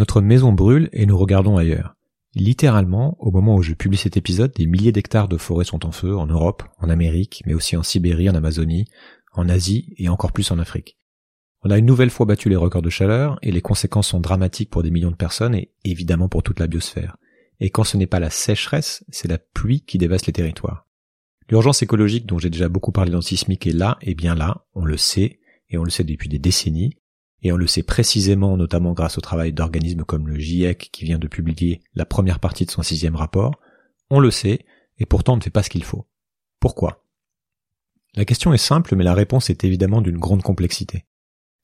Notre maison brûle et nous regardons ailleurs. Littéralement, au moment où je publie cet épisode, des milliers d'hectares de forêts sont en feu en Europe, en Amérique, mais aussi en Sibérie, en Amazonie, en Asie et encore plus en Afrique. On a une nouvelle fois battu les records de chaleur et les conséquences sont dramatiques pour des millions de personnes et évidemment pour toute la biosphère. Et quand ce n'est pas la sécheresse, c'est la pluie qui dévaste les territoires. L'urgence écologique dont j'ai déjà beaucoup parlé dans Sismic est là, et bien là, on le sait, et on le sait depuis des décennies, et on le sait précisément notamment grâce au travail d'organismes comme le GIEC qui vient de publier la première partie de son sixième rapport, on le sait, et pourtant on ne fait pas ce qu'il faut. Pourquoi? La question est simple, mais la réponse est évidemment d'une grande complexité.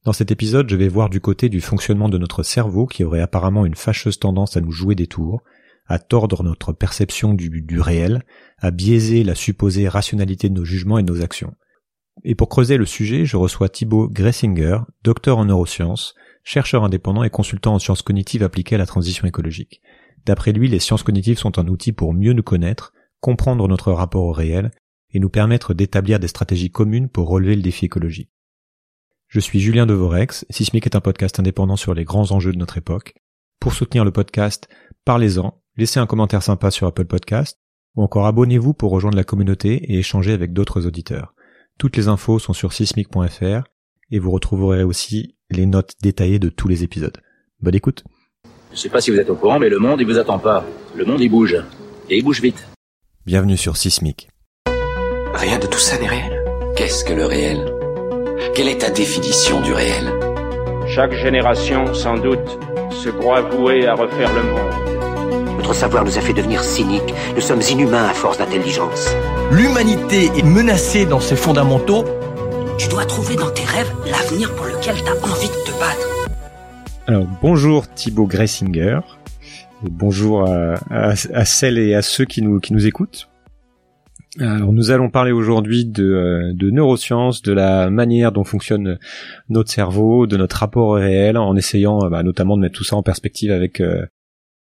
Dans cet épisode, je vais voir du côté du fonctionnement de notre cerveau qui aurait apparemment une fâcheuse tendance à nous jouer des tours, à tordre notre perception du, réel, à biaiser la supposée rationalité de nos jugements et de nos actions. Et pour creuser le sujet, je reçois Thibaut Gressinger, docteur en neurosciences, chercheur indépendant et consultant en sciences cognitives appliquées à la transition écologique. D'après lui, les sciences cognitives sont un outil pour mieux nous connaître, comprendre notre rapport au réel et nous permettre d'établir des stratégies communes pour relever le défi écologique. Je suis Julien Devorex, Sismic est un podcast indépendant sur les grands enjeux de notre époque. Pour soutenir le podcast, parlez-en, laissez un commentaire sympa sur Apple Podcast, ou encore abonnez-vous pour rejoindre la communauté et échanger avec d'autres auditeurs. Toutes les infos sont sur sismic.fr et vous retrouverez aussi les notes détaillées de tous les épisodes. Bonne écoute. Je sais pas si vous êtes au courant, mais le monde il vous attend pas. Le monde il bouge. Et il bouge vite. Bienvenue sur Sismic. Rien de tout ça n'est réel. Qu'est-ce que le réel? Quelle est ta définition du réel? Chaque génération, sans doute, se croit vouée à refaire le monde. Notre savoir nous a fait devenir cyniques. Nous sommes inhumains à force d'intelligence. L'humanité est menacée dans ses fondamentaux. Tu dois trouver dans tes rêves l'avenir pour lequel tu as envie de te battre. Alors bonjour Thibaut Gressinger. Et bonjour à, à, à, celles et à ceux qui nous, qui nous écoutent. Alors nous allons parler aujourd'hui de, euh, de neurosciences, de la manière dont fonctionne notre cerveau, de notre rapport au réel, en essayant bah, notamment de mettre tout ça en perspective avec euh,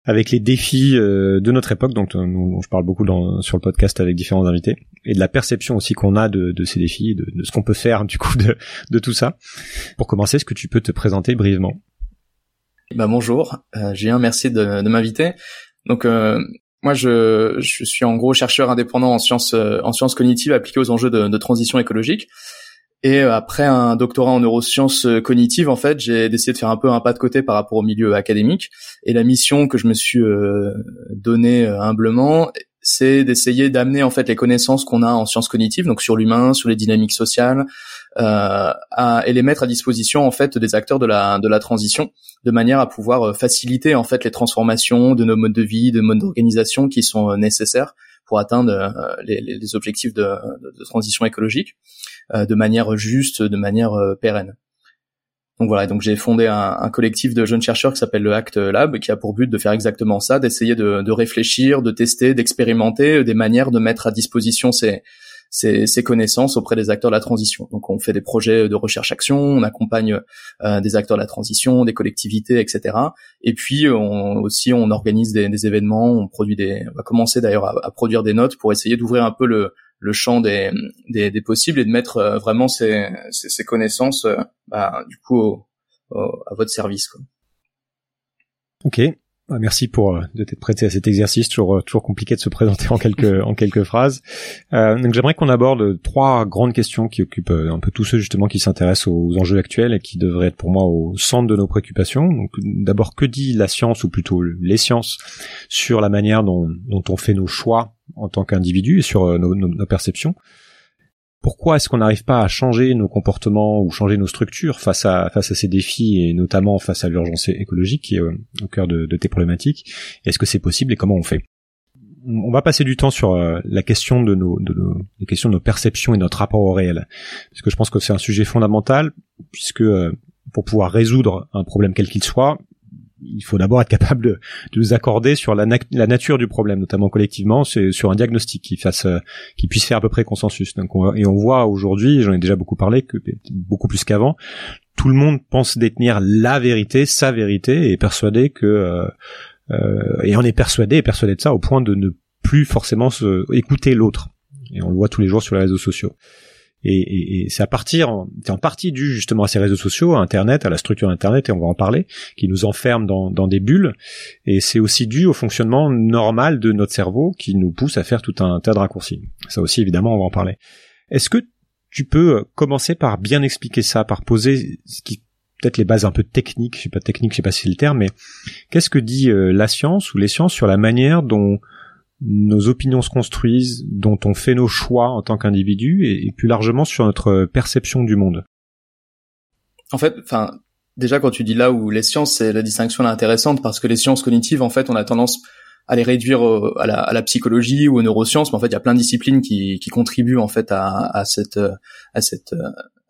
avec les défis euh, de notre époque, donc nous, je parle beaucoup dans, sur le podcast avec différents invités, et de la perception aussi qu'on a de, de, ces défis, de, de ce qu'on peut faire du coup de, de, tout ça. Pour commencer, est-ce que tu peux te présenter brièvement? Bah bonjour, euh, Julien, merci de, de m'inviter. Donc euh, moi je, je suis en gros chercheur indépendant en sciences en sciences cognitives appliquées aux enjeux de, de transition écologique. Et euh, après un doctorat en neurosciences euh, cognitives, en fait, j'ai décidé de faire un peu un pas de côté par rapport au milieu académique. Et la mission que je me suis euh, donnée humblement, c'est d'essayer d'amener en fait les connaissances qu'on a en sciences cognitives, donc sur l'humain, sur les dynamiques sociales, à, et les mettre à disposition en fait des acteurs de la de la transition, de manière à pouvoir faciliter en fait les transformations de nos modes de vie, de modes d'organisation qui sont nécessaires pour atteindre les, les objectifs de, transition écologique. Euh, de manière juste, de manière euh, pérenne. Donc voilà, donc j'ai fondé un, un, collectif de jeunes chercheurs qui s'appelle le Act Lab, qui a pour but de faire exactement ça, d'essayer de, de, réfléchir, de tester, d'expérimenter des manières de mettre à disposition ces, ces, ces, connaissances auprès des acteurs de la transition. Donc on fait des projets de recherche-action, on accompagne euh, des acteurs de la transition, des collectivités, etc. Et puis on, aussi on organise des, des, événements, on produit des, on va commencer d'ailleurs à, à, produire des notes pour essayer d'ouvrir un peu le, le champ des, des, des, possibles et de mettre euh, vraiment ces, ces, ces connaissances euh, bah, du coup à votre service. Quoi. Ok, merci pour euh, de t'être prêté à cet exercice, toujours toujours compliqué de se présenter en quelques en quelques phrases. Euh, donc j'aimerais qu'on aborde trois grandes questions qui occupent un peu tous ceux justement qui s'intéressent aux enjeux actuels et qui devraient être pour moi au centre de nos préoccupations. Donc d'abord que dit la science ou plutôt les sciences sur la manière dont, dont on fait nos choix en tant qu'individu et sur euh, nos, nos, perceptions? Pourquoi est-ce qu'on n'arrive pas à changer nos comportements ou changer nos structures face à face à ces défis et notamment face à l'urgence écologique qui est euh, au cœur de, tes problématiques? Est-ce que c'est possible et comment on fait? On va passer du temps sur euh, la question de nos, les questions de nos perceptions et notre rapport au réel, parce que je pense que c'est un sujet fondamental, puisque pour pouvoir résoudre un problème quel qu'il soit, il faut d'abord être capable de, de, nous accorder sur la, la, nature du problème, notamment collectivement, sur un diagnostic qui fasse, euh, qui puisse faire à peu près consensus. Donc et on voit aujourd'hui, j'en ai déjà beaucoup parlé, que beaucoup plus qu'avant, tout le monde pense détenir la vérité, sa vérité, et persuadé que, euh, euh, et on est persuadé, et persuadé de ça au point de ne plus forcément se, écouter l'autre. Et on le voit tous les jours sur les réseaux sociaux. Et, et, c'est à partir, c'est en partie dû justement à ces réseaux sociaux, à Internet, à la structure d'Internet, et on va en parler, qui nous enferme dans, dans des bulles. Et c'est aussi dû au fonctionnement normal de notre cerveau qui nous pousse à faire tout un tas de raccourcis. Ça aussi, évidemment, on va en parler. Est-ce que tu peux commencer par bien expliquer ça, par poser ce qui peut-être les bases un peu techniques, je sais pas technique, je sais pas si c'est le terme, mais qu'est-ce que dit euh, la science ou les sciences sur la manière dont nos opinions se construisent, dont on fait nos choix en tant qu'individu, et, plus largement sur notre perception du monde. En fait, enfin, déjà quand tu dis là où les sciences, c'est la distinction là intéressante parce que les sciences cognitives, en fait, on a tendance à les réduire à, la, psychologie ou aux neurosciences, mais en fait, il y a plein de disciplines qui, contribuent en fait à, à cette à cette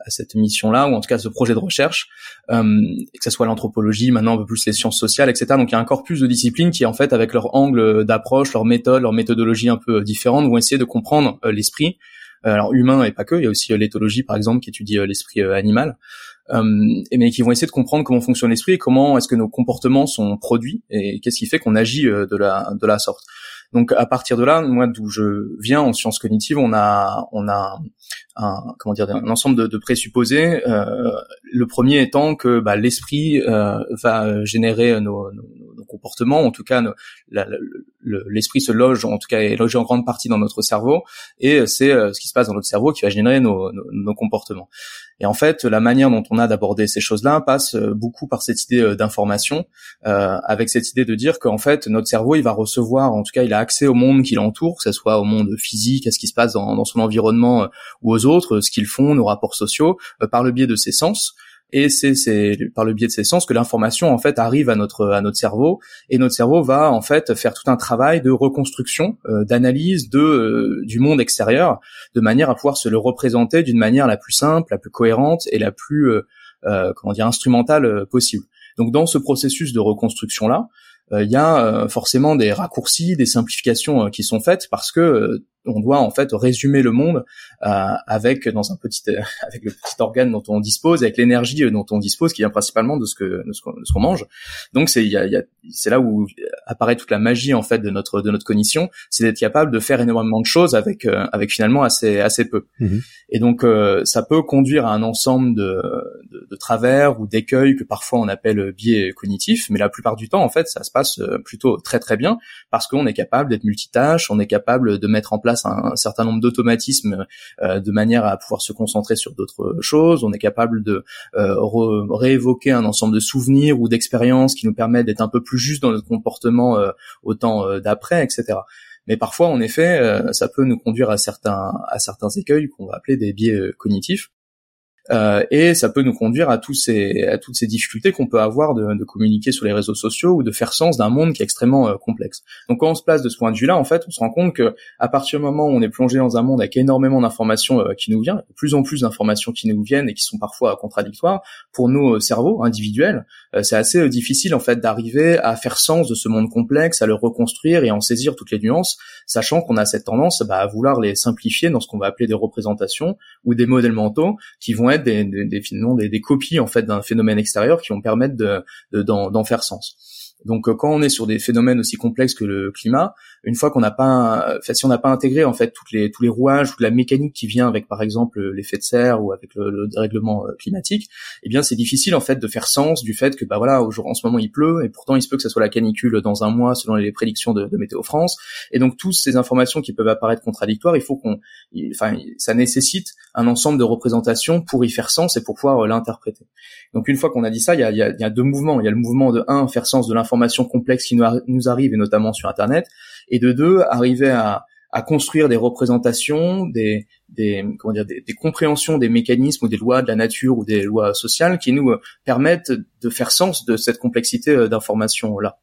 à cette mission-là, ou en tout cas à ce projet de recherche, euh, que ce soit l'anthropologie, maintenant un peu plus les sciences sociales, etc. Donc il y a un corpus de disciplines qui, en fait, avec leur angle d'approche, leur méthode, leur méthodologie un peu différente, vont essayer de comprendre euh, l'esprit, euh, alors humain et pas que. Il y a aussi l'éthologie, par exemple, qui étudie l'esprit animal. Euh, mais qui vont essayer de comprendre comment fonctionne l'esprit et comment est-ce que nos comportements sont produits et qu'est-ce qui fait qu'on agit de la de la sorte. Donc à partir de là, moi d'où je viens en sciences cognitives, on a on a un comment dire un ensemble de, présupposés. Euh, le premier étant que bah, l'esprit euh, va générer nos, nos, comportements, en tout cas l'esprit se loge, en tout cas est logé en grande partie dans notre cerveau, et c'est euh, ce qui se passe dans notre cerveau qui va générer nos, nos comportements. Et en fait, la manière dont on a d'aborder ces choses-là passe euh, beaucoup par cette idée euh, d'information, euh, avec cette idée de dire qu'en fait, notre cerveau, il va recevoir, en tout cas, il a accès au monde qui l'entoure, que ce soit au monde physique, à ce qui se passe dans, dans son environnement ou aux autres, ce qu'ils font, nos rapports sociaux, par le biais de ses sens et c'est par le biais de ces sens que l'information en fait arrive à notre à notre cerveau et notre cerveau va en fait faire tout un travail de reconstruction, euh, d'analyse de euh, du monde extérieur de manière à pouvoir se le représenter d'une manière la plus simple, la plus cohérente et la plus euh, comment dire instrumentale possible. Donc dans ce processus de reconstruction là, il y a forcément des raccourcis, des simplifications qui sont faites parce que on doit en fait résumer le monde euh, avec dans un petit euh, avec le petit organe dont on dispose, avec l'énergie euh, dont on dispose, qui vient principalement de ce que de ce qu'on mange. Donc c'est il y a, y a, c'est là où apparaît toute la magie en fait de notre de notre cognition, c'est d'être capable de faire énormément de choses avec avec finalement assez assez peu. Mhm. Et donc ça peut conduire à un ensemble de, de, de travers ou d'écueils que parfois on appelle biais cognitifs, mais la plupart du temps en fait ça se passe plutôt très très bien parce qu'on est capable d'être multitâche, on est capable de mettre en place un, certain nombre d'automatismes euh, de manière à pouvoir se concentrer sur d'autres choses. On est capable de euh, réévoquer un ensemble de souvenirs ou d'expériences qui nous permettent d'être un peu plus juste dans notre comportement euh, au temps d'après, etc. Mais parfois, en effet, ça peut nous conduire à certains à certains écueils qu'on va appeler des biais cognitifs. Euh, et ça peut nous conduire à tous ces à toutes ces difficultés qu'on peut avoir de, de, communiquer sur les réseaux sociaux ou de faire sens d'un monde qui est extrêmement euh, complexe. Donc quand on se place de ce point de vue-là, en fait, on se rend compte que à partir du moment où on est plongé dans un monde avec énormément d'informations euh, qui nous viennent, plus en plus d'informations qui nous viennent et qui sont parfois contradictoires pour nos cerveaux individuels, c'est assez difficile en fait d'arriver à faire sens de ce monde complexe, à le reconstruire et en saisir toutes les nuances, sachant qu'on a cette tendance bah, à vouloir les simplifier dans ce qu'on va appeler des représentations ou des modèles mentaux qui vont être des, des, des, copies en fait d'un phénomène extérieur qui vont permettre de, d'en faire sens. Donc euh, quand on est sur des phénomènes aussi complexes que le climat, une fois qu'on n'a pas, si on n'a pas intégré en fait toutes les tous les rouages, toute la mécanique qui vient avec par exemple l'effet de serre ou avec le, dérèglement euh, climatique, eh bien c'est difficile en fait de faire sens du fait que bah voilà en ce moment il pleut et pourtant il se peut que ça soit la canicule dans un mois selon les prédictions de, de Météo France et donc toutes ces informations qui peuvent apparaître contradictoires, il faut qu'on, enfin ça nécessite un ensemble de représentations pour y faire sens et pour pouvoir euh, l'interpréter. Donc une fois qu'on a dit ça, il y a, il y a, deux mouvements. Il y a le mouvement de un faire sens de l'information complexe qui nous arrive et notamment sur Internet et de deux, arriver à, à construire des représentations, des, des comment dire, des, des, compréhensions des mécanismes ou des lois de la nature ou des lois sociales qui nous euh, permettent de faire sens de cette complexité euh, d'information là.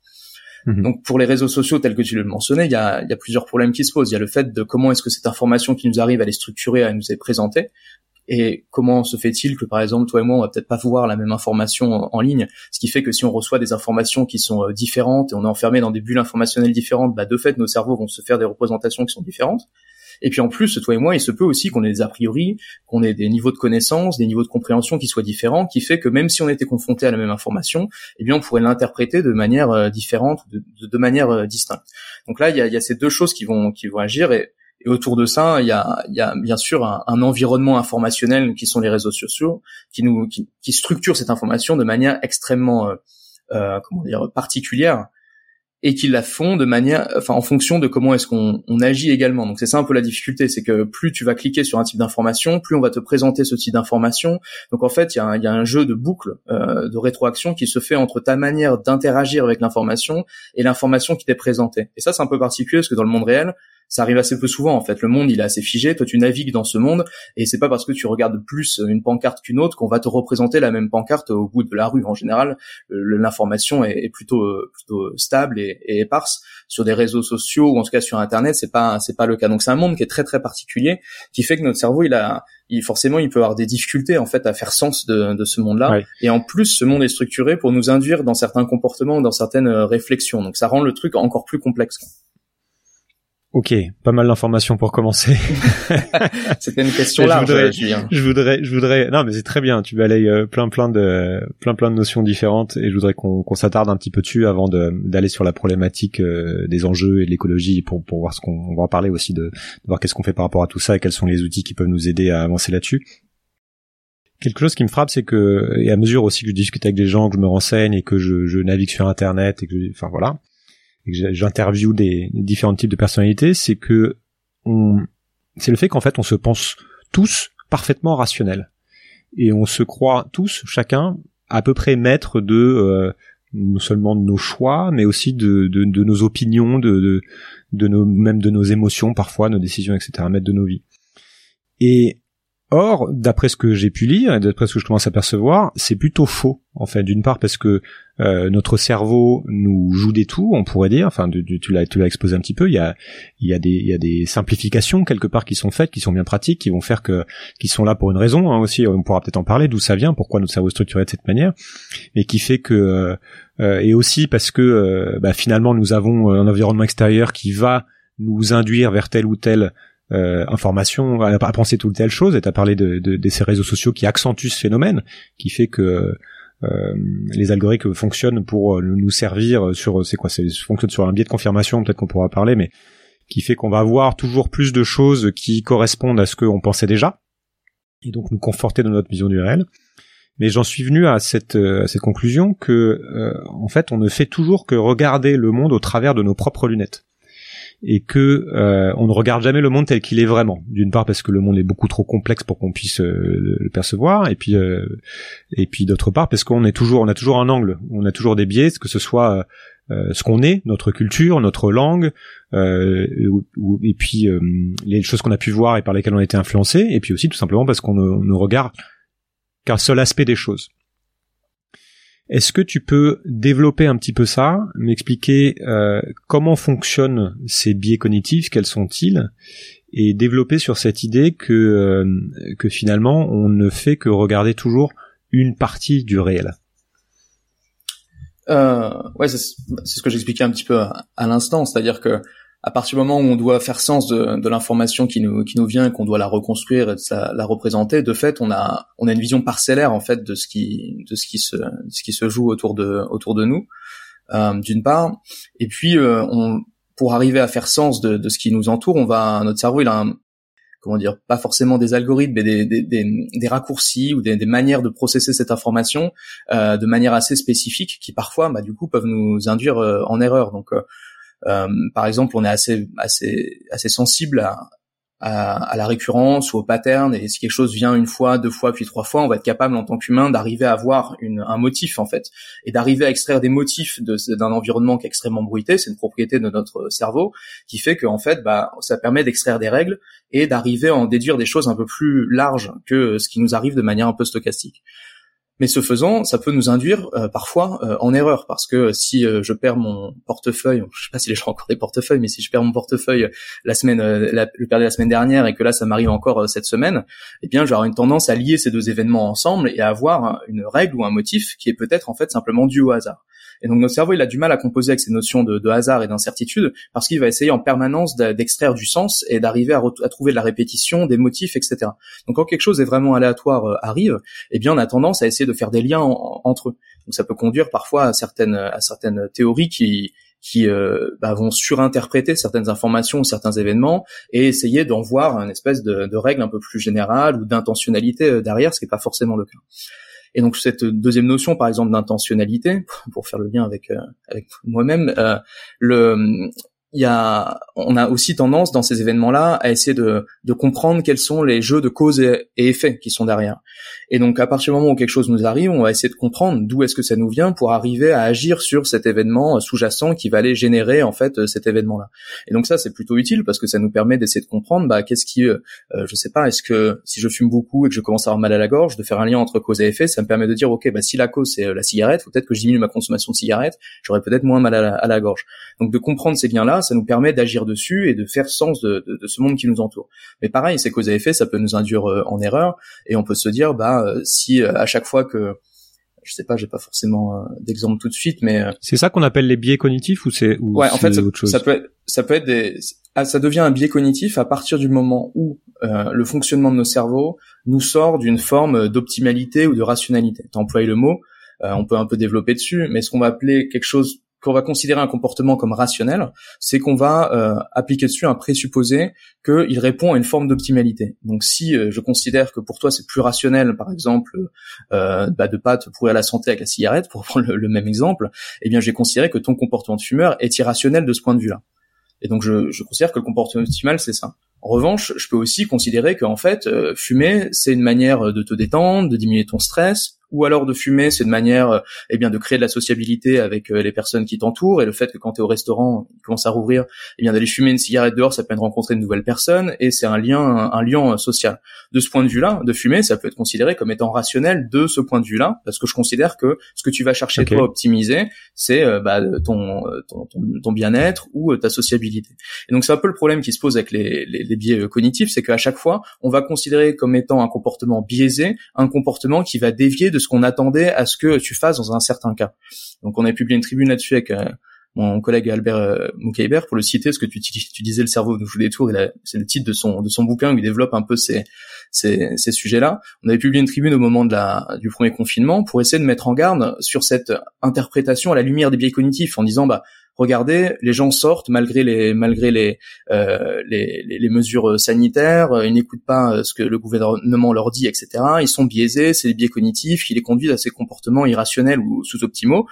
Mhm. Donc pour les réseaux sociaux tels que tu le mentionnais, il y a, il y a plusieurs problèmes qui se posent. Il y a le fait de comment est-ce que cette information qui nous arrive, elle est structurée, elle nous est présentée. Et comment se fait-il que, par exemple, toi et moi, on va peut-être pas voir la même information en, ligne, ce qui fait que si on reçoit des informations qui sont euh, différentes et on est enfermé dans des bulles informationnelles différentes, bah, de fait, nos cerveaux vont se faire des représentations qui sont différentes. Et puis en plus, toi et moi, il se peut aussi qu'on ait des a priori, qu'on ait des niveaux de connaissance, des niveaux de compréhension qui soient différents, qui fait que même si on était confronté à la même information, eh bien on pourrait l'interpréter de manière euh, différente, de, de, manière euh, distincte. Donc là, il y a, il y a ces deux choses qui vont qui vont agir et Et autour de ça, il y a, il y a bien sûr un, un, environnement informationnel qui sont les réseaux sociaux, qui nous, qui, qui structure cette information de manière extrêmement, euh, euh, comment dire, particulière et qui la font de manière, enfin en fonction de comment est-ce qu'on on agit également. Donc c'est ça un peu la difficulté, c'est que plus tu vas cliquer sur un type d'information, plus on va te présenter ce type d'information. Donc en fait, il y a, un, y a un jeu de boucle, euh, de rétroaction qui se fait entre ta manière d'interagir avec l'information et l'information qui t'est présentée. Et ça c'est un peu particulier parce que dans le monde réel, ça arrive assez peu souvent en fait. Le monde il est assez figé, toi tu navigues dans ce monde et c'est pas parce que tu regardes plus une pancarte qu'une autre qu'on va te représenter la même pancarte au bout de la rue. En général, l'information est, plutôt plutôt stable et, éparse sur des réseaux sociaux ou en tout cas sur internet, c'est pas c'est pas le cas. Donc c'est un monde qui est très très particulier qui fait que notre cerveau il a il, forcément il peut avoir des difficultés en fait à faire sens de, de ce monde-là et en plus ce monde est structuré pour nous induire dans certains comportements dans certaines réflexions. Donc ça rend le truc encore plus complexe. Ok, pas mal d'informations pour commencer. C'était une question. Je voudrais, je voudrais, je voudrais, non mais c'est très bien. Tu balayes euh, plein, plein de, plein, plein de notions différentes et je voudrais qu'on s'attarde un petit peu dessus avant d'aller sur la problématique euh, des enjeux et de l'écologie pour, pour voir ce qu'on va en parler aussi de, de voir qu'est-ce qu'on fait par rapport à tout ça et quels sont les outils qui peuvent nous aider à avancer là-dessus. Quelque chose qui me frappe, c'est que, et à mesure aussi que je discute avec des gens, que je me renseigne et que je, je navigue sur Internet et que, enfin voilà, et que des, différents types de personnalités, c'est que on, c'est le fait qu'en fait on se pense tous parfaitement rationnels et on se croit tous, chacun, à peu près maître de euh, non seulement de nos choix, mais aussi de, de, de nos opinions, de, de, de nos, même de nos émotions parfois, nos décisions, etc., maître de nos vies. Et Or, d'après ce que j'ai pu lire et d'après ce que je commence à percevoir, c'est plutôt faux. En fait, d'une part parce que euh, notre cerveau nous joue des tours, on pourrait dire. Enfin, tu, l'as, tu l'as exposé un petit peu. Il y a, il y a des, il y a des simplifications quelque part qui sont faites, qui sont bien pratiques, qui vont faire que, qui sont là pour une raison hein, aussi. On pourra peut-être en parler d'où ça vient, pourquoi notre cerveau est structuré de cette manière, et qui fait que, euh, euh et aussi parce que euh, bah, finalement nous avons un environnement extérieur qui va nous induire vers tel ou tel euh, information, à, penser toute telle chose, et tu as parlé de, de, ces réseaux sociaux qui accentuent ce phénomène, qui fait que euh, les algorithmes fonctionnent pour nous servir sur, c'est quoi, c'est fonctionne sur un biais de confirmation, peut-être qu'on pourra parler, mais qui fait qu'on va avoir toujours plus de choses qui correspondent à ce qu'on pensait déjà, et donc nous conforter dans notre vision du réel. Mais j'en suis venu à cette, à cette conclusion que, euh, en fait, on ne fait toujours que regarder le monde au travers de nos propres lunettes et que euh, on ne regarde jamais le monde tel qu'il est vraiment. D'une part parce que le monde est beaucoup trop complexe pour qu'on puisse euh, le percevoir, et puis euh, et puis d'autre part parce qu'on est toujours, on a toujours un angle, on a toujours des biais, que ce soit ce qu'on est, notre culture, notre langue, et puis les choses qu'on a pu voir et par lesquelles on a été influencé, et puis aussi tout simplement parce qu'on ne, ne regarde qu'un seul aspect des choses. Est-ce que tu peux développer un petit peu ça, m'expliquer euh, comment fonctionnent ces biais cognitifs, quels sont-ils, et développer sur cette idée que, euh, que finalement on ne fait que regarder toujours une partie du réel? Euh, Ouais, c'est ce que j'expliquais un petit peu à l'instant, c'est-à-dire que à partir du moment où on doit faire sens de, de l'information qui nous qui nous vient et qu'on doit la reconstruire et la représenter, de fait, on a on a une vision parcellaire en fait de ce qui de ce qui se ce qui se joue autour de autour de nous, euh, d'une part, et puis euh, on pour arriver à faire sens de, de ce qui nous entoure, on va notre cerveau il a un, comment dire pas forcément des algorithmes mais des des, des, des raccourcis ou des, des, manières de processer cette information euh, de manière assez spécifique qui parfois bah du coup peuvent nous induire euh, en erreur. Donc euh, par exemple, on est assez assez assez sensible à, à, la récurrence ou au pattern et si quelque chose vient une fois, deux fois, puis trois fois, on va être capable en tant qu'humain d'arriver à avoir une, un motif en fait et d'arriver à extraire des motifs d'un environnement qui est extrêmement bruité, c'est une propriété de notre cerveau qui fait que en fait, bah, ça permet d'extraire des règles et d'arriver à en déduire des choses un peu plus larges que ce qui nous arrive de manière un peu stochastique. Mais ce faisant, ça peut nous induire euh, parfois euh, en erreur parce que si euh, je perds mon portefeuille, je sais pas si les gens ont encore des portefeuilles, mais si je perds mon portefeuille la semaine, perdais la semaine dernière et que là ça m'arrive encore cette semaine, eh bien j'aurai une tendance à lier ces deux événements ensemble et à avoir une règle ou un motif qui est peut-être en fait simplement dû au hasard. Et donc notre cerveau, il a du mal à composer avec ces notions de, hasard et d'incertitude parce qu'il va essayer en permanence d'extraire du sens et d'arriver à, trouver de la répétition, des motifs, etc. Donc quand quelque chose est vraiment aléatoire euh, arrive, eh bien on a tendance à essayer de faire des liens entre eux. Donc ça peut conduire parfois à certaines à certaines théories qui qui euh, bah, vont surinterpréter certaines informations ou certains événements et essayer d'en voir une espèce de, de règle un peu plus générale ou d'intentionnalité derrière, ce qui n'est pas forcément le cas. Et donc cette deuxième notion, par exemple, d'intentionnalité, pour faire le lien avec avec moi-même, euh, le y a, on a aussi tendance dans ces événements-là à essayer de, de comprendre quels sont les jeux de cause et, effet qui sont derrière. Et donc à partir du moment où quelque chose nous arrive, on va essayer de comprendre d'où est-ce que ça nous vient pour arriver à agir sur cet événement sous-jacent qui va aller générer en fait cet événement-là. Et donc ça c'est plutôt utile parce que ça nous permet d'essayer de comprendre bah qu'est-ce qui, euh, je sais pas, est-ce que si je fume beaucoup et que je commence à avoir mal à la gorge, de faire un lien entre cause et effet, ça me permet de dire ok bah si la cause c'est euh, la cigarette, peut-être que je diminue ma consommation de cigarette, j'aurai peut-être moins mal à la, à la gorge. Donc de comprendre ces liens-là ça nous permet d'agir dessus et de faire sens de, de, de, ce monde qui nous entoure. Mais pareil, ces causes à effet, ça peut nous induire euh, en erreur et on peut se dire, bah euh, si euh, à chaque fois que je sais pas, j'ai pas forcément d'exemple tout de suite, mais c'est ça qu'on appelle les biais cognitifs ou c'est ouais, en fait, ça, autre chose? ça peut être, ça peut être des, ah, ça devient un biais cognitif à partir du moment où le fonctionnement de nos cerveaux nous sort d'une forme d'optimalité ou de rationalité. T'emploies le mot, on peut un peu développer dessus, mais ce qu'on va appeler quelque chose qu'on va considérer un comportement comme rationnel, c'est qu'on va euh, appliquer dessus un présupposé qu'il répond à une forme d'optimalité. Donc si euh, je considère que pour toi c'est plus rationnel, par exemple, euh, bah, de pas te pourrir la santé avec la cigarette, pour prendre le, même exemple, eh bien j'ai considéré que ton comportement de fumeur est irrationnel de ce point de vue-là. Et donc je, je considère que le comportement optimal c'est ça. En revanche, je peux aussi considérer qu'en fait, euh, fumer, c'est une manière de te détendre, de diminuer ton stress, ou alors de fumer, c'est une manière, euh, eh bien, de créer de la sociabilité avec euh, les personnes qui t'entourent. Et le fait que quand tu es au restaurant, il commence à rouvrir, eh bien, d'aller fumer une cigarette dehors, ça permet de rencontrer de nouvelles personnes et c'est un lien, un, lien social. De ce point de vue-là, de fumer, ça peut être considéré comme étant rationnel de ce point de vue-là, parce que je considère que ce que tu vas chercher toi à optimiser, c'est euh, bah, ton, ton, ton, bien-être ou ta sociabilité. Et donc c'est un peu le problème qui se pose avec les, les, les biais cognitifs, c'est qu'à chaque fois, on va considérer comme étant un comportement biaisé, un comportement qui va dévier de ce qu'on attendait à ce que tu fasses dans un certain cas. Donc on a publié une tribune là-dessus avec euh, mon collègue Albert euh, pour le citer, parce que tu, tu, disais le cerveau nous joue des tours, c'est le titre de son de son bouquin où il développe un peu ces ces, sujets-là. On avait publié une tribune au moment du premier confinement pour essayer de mettre en garde sur cette interprétation à la lumière des biais cognitifs, en disant bah regardez, les gens sortent malgré les malgré les euh, les, mesures sanitaires, euh, ils n'écoutent pas euh, ce que le gouvernement leur dit, etc. Ils sont biaisés, c'est des biais cognitifs qui les conduisent à ces comportements irrationnels ou sous-optimaux.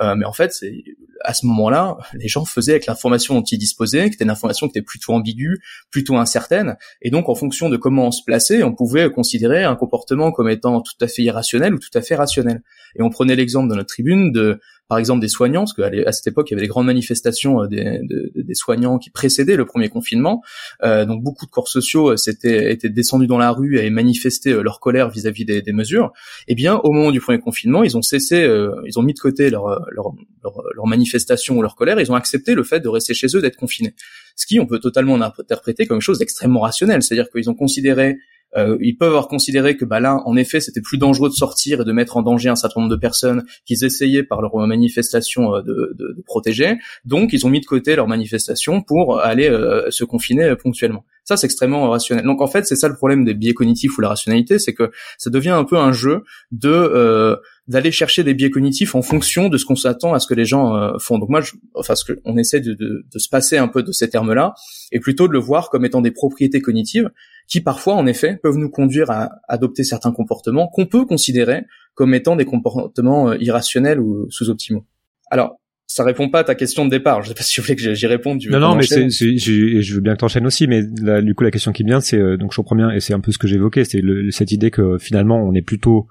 Euh, mais en fait, c'est à ce moment-là, les gens faisaient avec l'information dont ils disposaient, qui était une information qui était plutôt ambiguë, plutôt incertaine, et donc en fonction de comment on se plaçait, on pouvait considérer un comportement comme étant tout à fait irrationnel ou tout à fait rationnel. Et on prenait l'exemple dans notre tribune de par exemple des soignants, parce qu'à cette époque il y avait des grandes manifestations euh, des, soignants qui précédaient le premier confinement, euh, donc beaucoup de corps sociaux euh, s'étaient étaient descendus dans la rue et manifesté euh, leur colère vis-à-vis des, mesures. Eh bien au moment du premier confinement, ils ont cessé, ils ont mis de côté leur, leur, leur, leur manifestation ou leur colère, ils ont accepté le fait de rester chez eux, d'être confinés. Ce qui on peut totalement interpréter comme une chose d'extrêmement rationnelle, c'est-à-dire qu'ils ont considéré euh, ils peuvent avoir considéré que bah là, en effet, c'était plus dangereux de sortir et de mettre en danger un certain nombre de personnes qu'ils essayaient par leur manifestation euh, de, protéger. Donc, ils ont mis de côté leur manifestation pour aller euh, se confiner ponctuellement. Ça, c'est extrêmement rationnel. Donc, en fait, c'est ça le problème des biais cognitifs ou la rationalité, c'est que ça devient un peu un jeu de d'aller chercher des biais cognitifs en fonction de ce qu'on s'attend à ce que les gens font. Donc moi, je, enfin, ce que on essaie de, de, de, se passer un peu de ces termes-là, et plutôt de le voir comme étant des propriétés cognitives qui parfois, en effet, peuvent nous conduire à adopter certains comportements qu'on peut considérer comme étant des comportements euh, irrationnels ou sous-optimaux. Alors, ça répond pas à ta question de départ. Je sais pas si vous voulez que j'y réponde. non, non, mais c'est, je veux bien que t'enchaînes aussi, mais du coup, la question qui vient, c'est euh, donc je comprends bien, et c'est un peu ce que j'évoquais, c'est cette idée que finalement, on est plutôt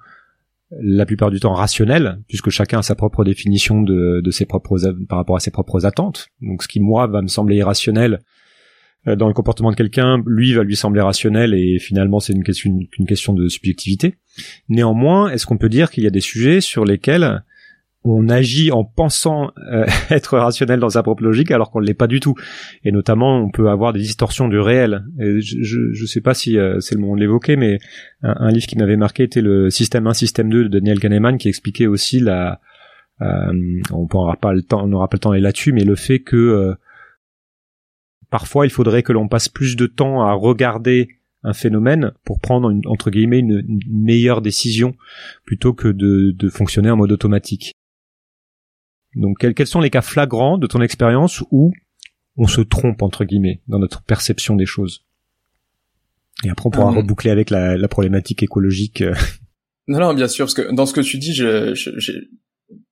la plupart du temps rationnel, puisque chacun a sa propre définition de, ses propres par rapport à ses propres attentes. Donc, ce qui moi va me sembler irrationnel, euh, dans le comportement de quelqu'un, lui va lui sembler rationnel et finalement c'est une question, une question de subjectivité. Néanmoins, est-ce qu'on peut dire qu'il y a des sujets sur lesquels on agit en pensant euh, être rationnel dans sa propre logique alors qu'on ne l'est pas du tout. Et notamment, on peut avoir des distorsions du réel. je ne sais pas si euh, c'est le moment de l'évoquer, mais un, livre qui m'avait marqué était le Système 1, Système 2 de Daniel Kahneman qui expliquait aussi la... on n'aura pas le temps, on n'aura pas le temps d'aller là-dessus, mais le fait que parfois il faudrait que l'on passe plus de temps à regarder un phénomène pour prendre une, entre guillemets une, meilleure décision plutôt que de, fonctionner en mode automatique. Donc quels, quels sont les cas flagrants de ton expérience où on se trompe entre guillemets dans notre perception des choses? Et après on pourra Euh, reboucler avec la, la problématique écologique. euh. Non, non, bien sûr, parce que dans ce que tu dis, je, je, je-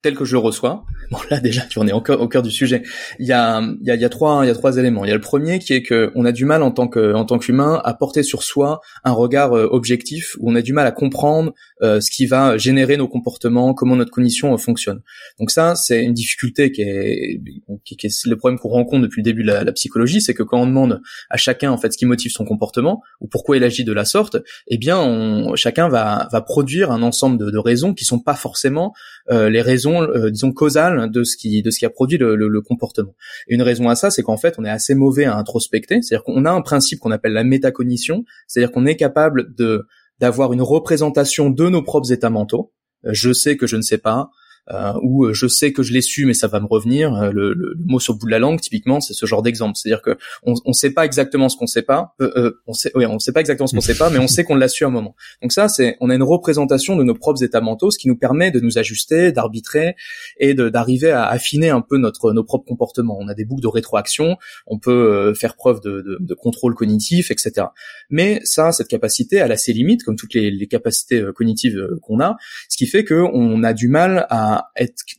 tel que je le reçois, bon là déjà tu en es encore au cœur du sujet. Il y a, il y a, il y a trois, il y a trois éléments. Il y a le premier qui est que on a du mal en tant que, en tant qu'humain à porter sur soi un regard euh, objectif, où on a du mal à comprendre euh, ce qui va générer nos comportements, comment notre cognition euh, fonctionne. Donc ça, c'est une difficulté qui est, qui, est le problème qu'on rencontre depuis le début de la, la psychologie, c'est que quand on demande à chacun en fait ce qui motive son comportement ou pourquoi il agit de la sorte, eh bien, on, chacun va, va produire un ensemble de, de raisons qui sont pas forcément les raisons, euh, disons, causales de ce qui, de ce qui a produit le, le- le comportement. Et une raison à ça, c'est qu'en fait, on est assez mauvais à introspecter. C'est-à-dire qu'on a un principe qu'on appelle la métacognition, c'est-à-dire qu'on est capable de d'avoir une représentation de nos propres états mentaux. Euh, je sais que je ne sais pas. Euh, ou euh, je sais que je l'ai su mais ça va me revenir Euh, le, le- le mot sur le bout de la langue typiquement c'est ce genre d'exemple c'est-à-dire que on, on sait pas exactement ce qu'on sait pas euh, euh, on sait oui, on sait pas exactement ce qu'on sait pas mais on sait qu'on l'a su à un moment donc ça, c'est, on a une représentation de nos propres états mentaux, ce qui nous permet de nous ajuster, d'arbitrer et d'arriver à affiner un peu notre nos propres comportements. On a des boucles de rétroaction, on peut faire preuve de, de, de contrôle cognitif, etc. Mais ça, cette capacité, elle a ses limites, comme toutes les, les capacités cognitives qu'on a, ce qui fait qu'on a du mal à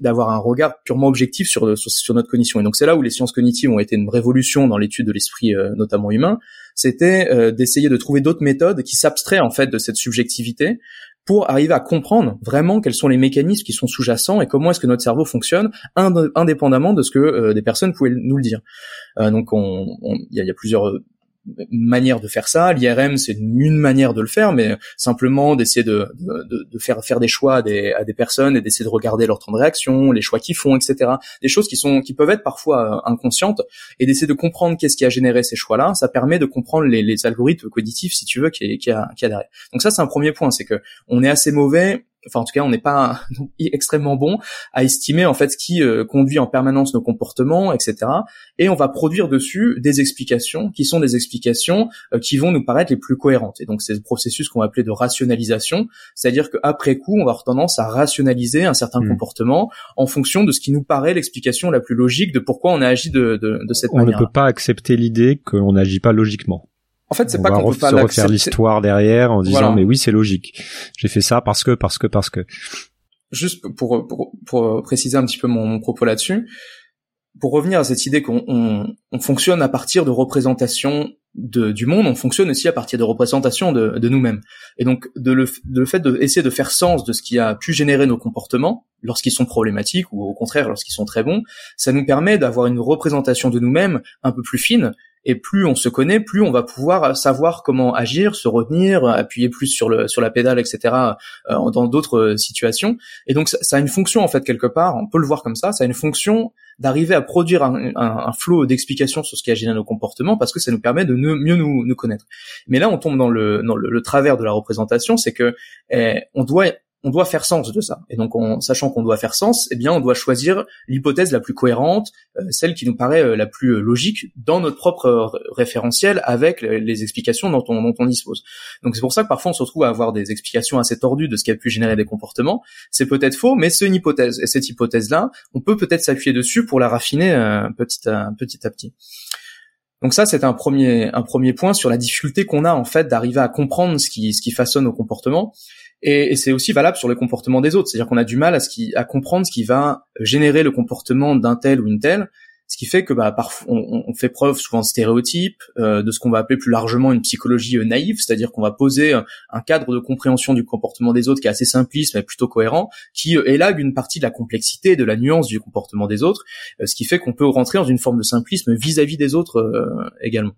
d'avoir un regard purement objectif sur, notre cognition. Et donc c'est là où les sciences cognitives ont été une révolution dans l'étude de l'esprit, euh, notamment humain, c'était euh, d'essayer de trouver d'autres méthodes qui s'abstraient en fait de cette subjectivité pour arriver à comprendre vraiment quels sont les mécanismes qui sont sous-jacents et comment est-ce que notre cerveau fonctionne ind- indépendamment de ce que euh, des personnes pouvaient nous le dire. Euh, donc on- on- il y, il y a plusieurs manières de faire ça. L'IRM c'est une, une manière de le faire, mais simplement d'essayer de, de, de faire faire des choix à des, à des personnes et d'essayer de regarder leur temps de réaction, les choix qu'ils font, etc. Des choses qui sont qui peuvent être parfois euh, inconscientes et d'essayer de comprendre qu'est-ce qui a généré ces choix-là, ça permet de comprendre les, les algorithmes cognitifs, si tu veux, qui, qui, a, qui a derrière. Donc ça, c'est un premier point, c'est que on est assez mauvais, enfin en tout cas, on n'est pas extrêmement bon à estimer en fait ce qui euh, conduit en permanence nos comportements, etc. Et on va produire dessus des explications qui sont des explications euh, qui vont nous paraître les plus cohérentes. Et donc c'est le processus qu'on va appeler de rationalisation, c'est-à-dire qu'après coup, on va avoir tendance à rationaliser un certain Mm. comportement en fonction de ce qui nous paraît l'explication la plus logique de pourquoi on a agi de, de, de cette On ne manière. peut pas accepter l'idée qu'on n'agit pas logiquement. En fait, c'est pas qu'on peut pas se refaire l'histoire derrière en disant Voilà. mais oui c'est logique. J'ai fait ça parce que parce que parce que. Juste pour, pour, pour préciser un petit peu mon, mon propos là-dessus, pour revenir à cette idée qu'on on, on fonctionne à partir de représentations de, du monde, on fonctionne aussi à partir de représentations de, de nous-mêmes. Et donc, de le, de le fait d'essayer de faire sens de ce qui a pu générer nos comportements, lorsqu'ils sont problématiques ou au contraire lorsqu'ils sont très bons, ça nous permet d'avoir une représentation de nous-mêmes un peu plus fine. Et plus on se connaît, plus on va pouvoir savoir comment agir, se retenir, appuyer plus sur le sur la pédale, etc. euh, dans d'autres euh, situations. Et donc ça, ça a une fonction en fait quelque part. On peut le voir comme ça. Ça a une fonction d'arriver à produire un, un, un flot d'explications sur ce qui a généré nos comportements parce que ça nous permet de mieux nous, nous connaître. Mais là, on tombe dans le dans le, le travers de la représentation, c'est que eh, on doit on doit faire sens de ça. Et donc, en sachant qu'on doit faire sens, eh bien, on doit choisir l'hypothèse la plus cohérente, euh, celle qui nous paraît euh, la plus euh, logique dans notre propre référentiel avec les, explications dont on, dispose. Donc, c'est pour ça que parfois on se retrouve à avoir des explications assez tordues de ce qui a pu générer des comportements. C'est peut-être faux, mais c'est une hypothèse. Et cette hypothèse-là, on peut peut-être s'appuyer dessus pour la raffiner petit à petit. Donc ça, c'est un premier un premier point sur la difficulté qu'on a en fait d'arriver à comprendre ce qui ce qui façonne nos comportements. Et, c'est aussi valable sur le comportement des autres, c'est-à-dire qu'on a du mal à comprendre ce qui va générer le comportement d'un tel ou une telle, ce qui fait que bah parfois on, fait preuve souvent de stéréotypes, euh, de ce qu'on va appeler plus largement une psychologie euh, naïve, c'est-à-dire qu'on va poser un, un cadre de compréhension du comportement des autres qui est assez simpliste mais plutôt cohérent, qui euh, élague une partie de la complexité, de la nuance du comportement des autres, euh, ce qui fait qu'on peut rentrer dans une forme de simplisme vis-à-vis des autres euh, également.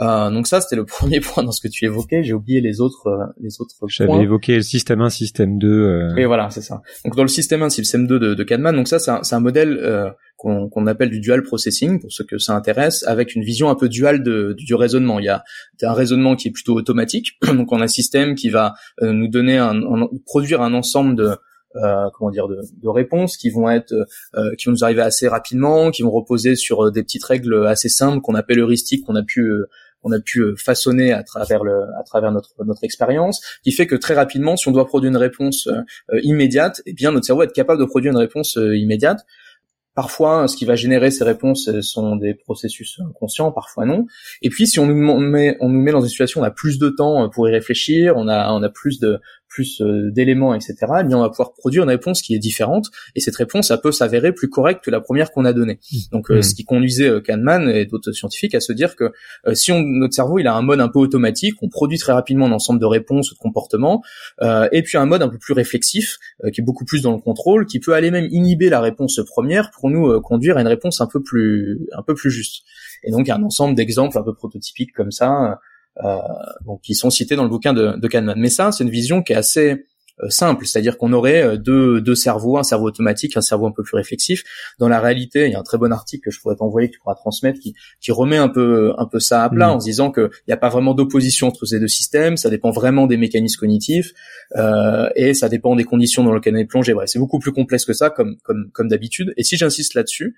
Euh, donc ça, c'était le premier point dans ce que tu évoquais. J'ai oublié les autres, euh, les autres J'avais points. évoqué le système 1, système 2. euh, Et voilà, c'est ça. Donc dans le système 1, système 2 de, de Kahneman, donc ça c'est un, un modèle euh, qu'on qu'on appelle du dual processing pour ceux que ça intéresse, avec une vision un peu duale de, du raisonnement. Il y a un raisonnement qui est plutôt automatique, donc on a un système qui va euh, nous donner un, un- produire un ensemble de euh, comment dire de, de réponses qui vont être euh, qui vont nous arriver assez rapidement, qui vont reposer sur euh, des petites règles assez simples qu'on appelle heuristiques qu'on a pu euh, qu'on a pu façonner à travers le à travers notre notre expérience, qui fait que très rapidement, si on doit produire une réponse euh, immédiate, eh bien notre cerveau va être capable de produire une réponse euh, immédiate. Parfois, ce qui va générer ces réponses sont des processus inconscients, parfois non. Et puis, si on nous met, on nous met dans une situation où on a plus de temps pour y réfléchir, on a, on a plus de, plus euh, d'éléments, etc., eh bien on va pouvoir produire une réponse qui est différente, et cette réponse, ça peut s'avérer plus correcte que la première qu'on a donnée. Mmh. Donc, euh, mmh. ce qui conduisait euh, Kahneman et d'autres scientifiques à se dire que si on, notre cerveau, il a un mode un peu automatique, on produit très rapidement un ensemble de réponses ou de comportements, et puis un mode un peu plus réflexif, qui est beaucoup plus dans le contrôle, qui peut aller même inhiber la réponse première pour nous conduire à une réponse un peu plus, un peu plus juste. Et donc, il y a un ensemble d'exemples un peu prototypiques comme ça, donc qui sont cités dans le bouquin de, de Kahneman. Mais ça, c'est une vision qui est assez euh, simple, c'est-à-dire qu'on aurait euh, deux, deux cerveaux, un cerveau automatique, un cerveau un peu plus réflexif. Dans la réalité, il y a un très bon article que je pourrais t'envoyer, que tu pourras transmettre, qui, qui remet un peu, un peu ça à plat mmh. en se disant qu'il n'y a pas vraiment d'opposition entre ces deux systèmes, ça dépend vraiment des mécanismes cognitifs euh, et ça dépend des conditions dans lesquelles on est plongé. Bref, c'est beaucoup plus complexe que ça, comme, comme, comme d'habitude. Et si j'insiste là-dessus,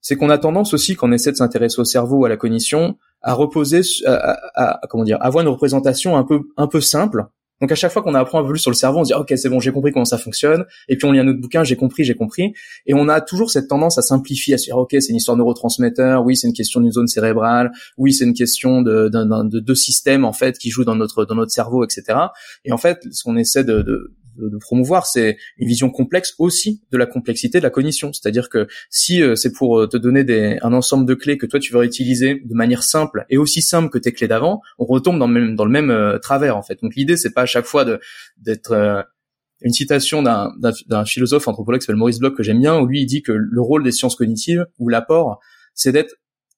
c'est qu'on a tendance aussi, quand on essaie de s'intéresser au cerveau ou à la cognition, à reposer, à, comment dire, avoir une représentation un peu un peu simple. Donc à chaque fois qu'on apprend un peu sur le cerveau, on se dit ok c'est bon j'ai compris comment ça fonctionne. Et puis on lit un autre bouquin, j'ai compris, j'ai compris. Et on a toujours cette tendance à simplifier, à se dire ok c'est une histoire de neurotransmetteur, oui c'est une question d'une zone cérébrale, oui c'est une question de, de, deux systèmes en fait qui jouent dans notre dans notre cerveau, etc. Et en fait ce qu'on essaie de, de de, promouvoir, c'est une vision complexe aussi de la complexité de la cognition. C'est-à-dire que si euh, c'est pour euh, te donner un ensemble de clés que toi tu veux utiliser de manière simple et aussi simple que tes clés d'avant, on retombe dans le même, dans le même euh, travers en fait. Donc l'idée c'est pas à chaque fois d'être une citation d'un, d'un, philosophe anthropologue qui s'appelle Maurice Bloch que j'aime bien où lui il dit que le rôle des sciences cognitives ou l'apport c'est d'être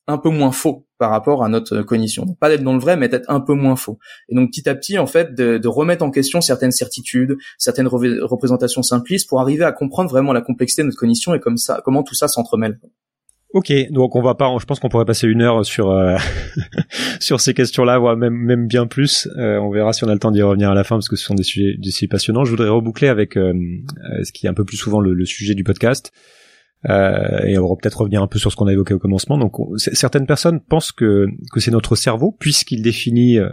un peu moins faux par rapport à notre cognition. pas d'être dans le vrai, mais d'être un peu moins faux. Et donc petit à petit, en fait, de, de remettre en question certaines certitudes, certaines représentations simplistes pour arriver à comprendre vraiment la complexité de notre cognition et comme ça, comment tout ça s'entremêle. Ok, donc on va pas, je pense qu'on pourrait passer une heure sur euh, sur ces questions-là, voire même même bien plus. Euh, on verra si on a le temps d'y revenir à la fin parce que ce sont des sujets, des sujets passionnants. Je voudrais reboucler avec euh, ce qui est un peu plus souvent le, le sujet du podcast. Euh, et on va peut-être revenir un peu sur ce qu'on a évoqué au commencement. Donc, certaines personnes pensent que que c'est notre cerveau, puisqu'il définit euh,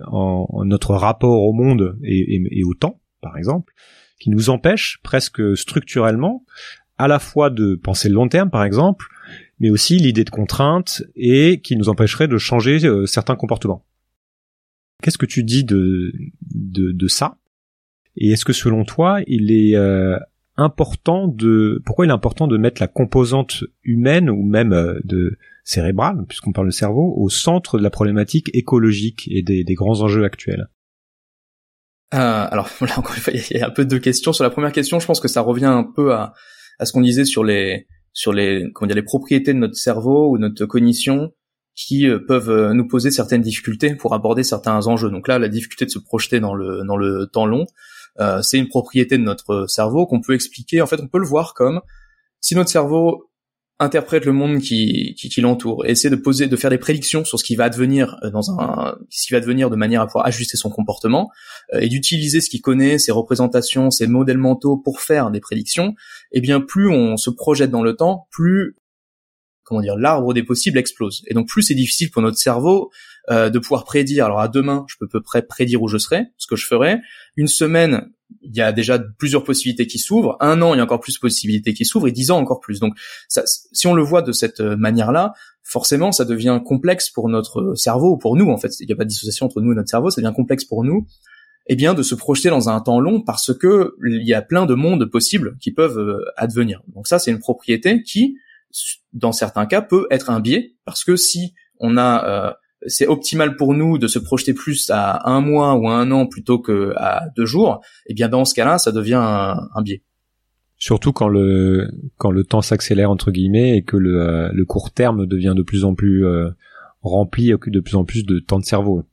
notre rapport au monde et, et, au temps, par exemple, qui nous empêche presque structurellement à la fois de penser le long terme, par exemple, mais aussi l'idée de contrainte et qui nous empêcherait de changer euh, certains comportements. Qu'est-ce que tu dis de, de, de ça? Et est-ce que selon toi, il est euh, important de pourquoi il est important de mettre la composante humaine ou même euh, de cérébrale puisqu'on parle de cerveau au centre de la problématique écologique et des, grands enjeux actuels? Euh, alors là encore une fois il y a un peu deux questions. Sur la première question je pense que ça revient un peu à, à ce qu'on disait sur les sur les comment dire les propriétés de notre cerveau ou notre cognition qui euh, peuvent nous poser certaines difficultés pour aborder certains enjeux. Donc là la difficulté de se projeter dans le dans le temps long euh, c'est une propriété de notre cerveau qu'on peut expliquer. En fait, on peut le voir comme si notre cerveau interprète le monde qui, qui, qui l'entoure et essaie de poser, de faire des prédictions sur ce qui va advenir euh, dans un, ce qui va de manière à pouvoir ajuster son comportement euh, et d'utiliser ce qu'il connaît, ses représentations, ses modèles mentaux pour faire des prédictions. Eh bien, plus on se projette dans le temps, plus comment dire, l'arbre des possibles explose. Et donc plus c'est difficile pour notre cerveau euh, de pouvoir prédire. Alors à demain, je peux peu près prédire où je serai, ce que je ferai. Une semaine, il y a déjà plusieurs possibilités qui s'ouvrent. Un an, il y a encore plus de possibilités qui s'ouvrent, et dix ans encore plus. Donc si on le voit de cette manière-là, forcément, ça devient complexe pour notre cerveau, ou pour nous en fait. Il n'y a pas de dissociation entre nous et notre cerveau, ça devient complexe pour nous eh bien de se projeter dans un temps long parce que il y a plein de mondes possibles qui peuvent euh, advenir. Donc ça c'est une propriété qui dans certains cas, peut être un biais, parce que si on a euh, c'est optimal pour nous de se projeter plus à un mois ou à un an plutôt que à deux jours, et eh bien dans ce cas-là, ça devient un, biais. Surtout quand le quand le temps s'accélère entre guillemets et que le, euh, le court terme devient de plus en plus euh, rempli, occupe de plus en plus de temps de cerveau.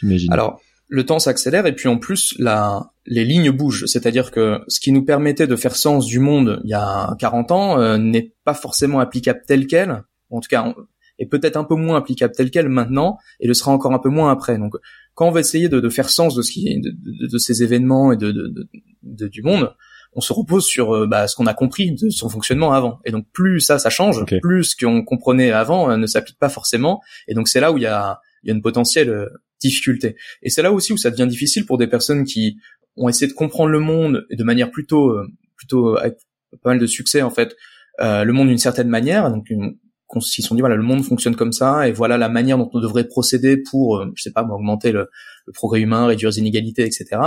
J'imagine. Alors le temps s'accélère et puis en plus la, les lignes bougent. C'est-à-dire que ce qui nous permettait de faire sens du monde il y a 40 ans euh, n'est pas forcément applicable tel quel. En tout cas, est peut-être un peu moins applicable tel quel maintenant et le sera encore un peu moins après. Donc quand on va essayer de, de faire sens de ce qui de, de, ces événements et de, de, du monde, on se repose sur euh, bah, ce qu'on a compris de son fonctionnement avant. Et donc plus ça, ça change, plus ce qu'on comprenait avant euh, ne s'applique pas forcément. Et donc c'est là où il y a, il y a une potentielle difficulté. Et c'est là aussi où ça devient difficile pour des personnes qui ont essayé de comprendre le monde de manière plutôt, euh, plutôt avec pas mal de succès en fait, le monde d'une certaine manière, donc une, ils se sont dit voilà le monde fonctionne comme ça et voilà la manière dont on devrait procéder pour je sais pas augmenter le, progrès humain réduire les inégalités etc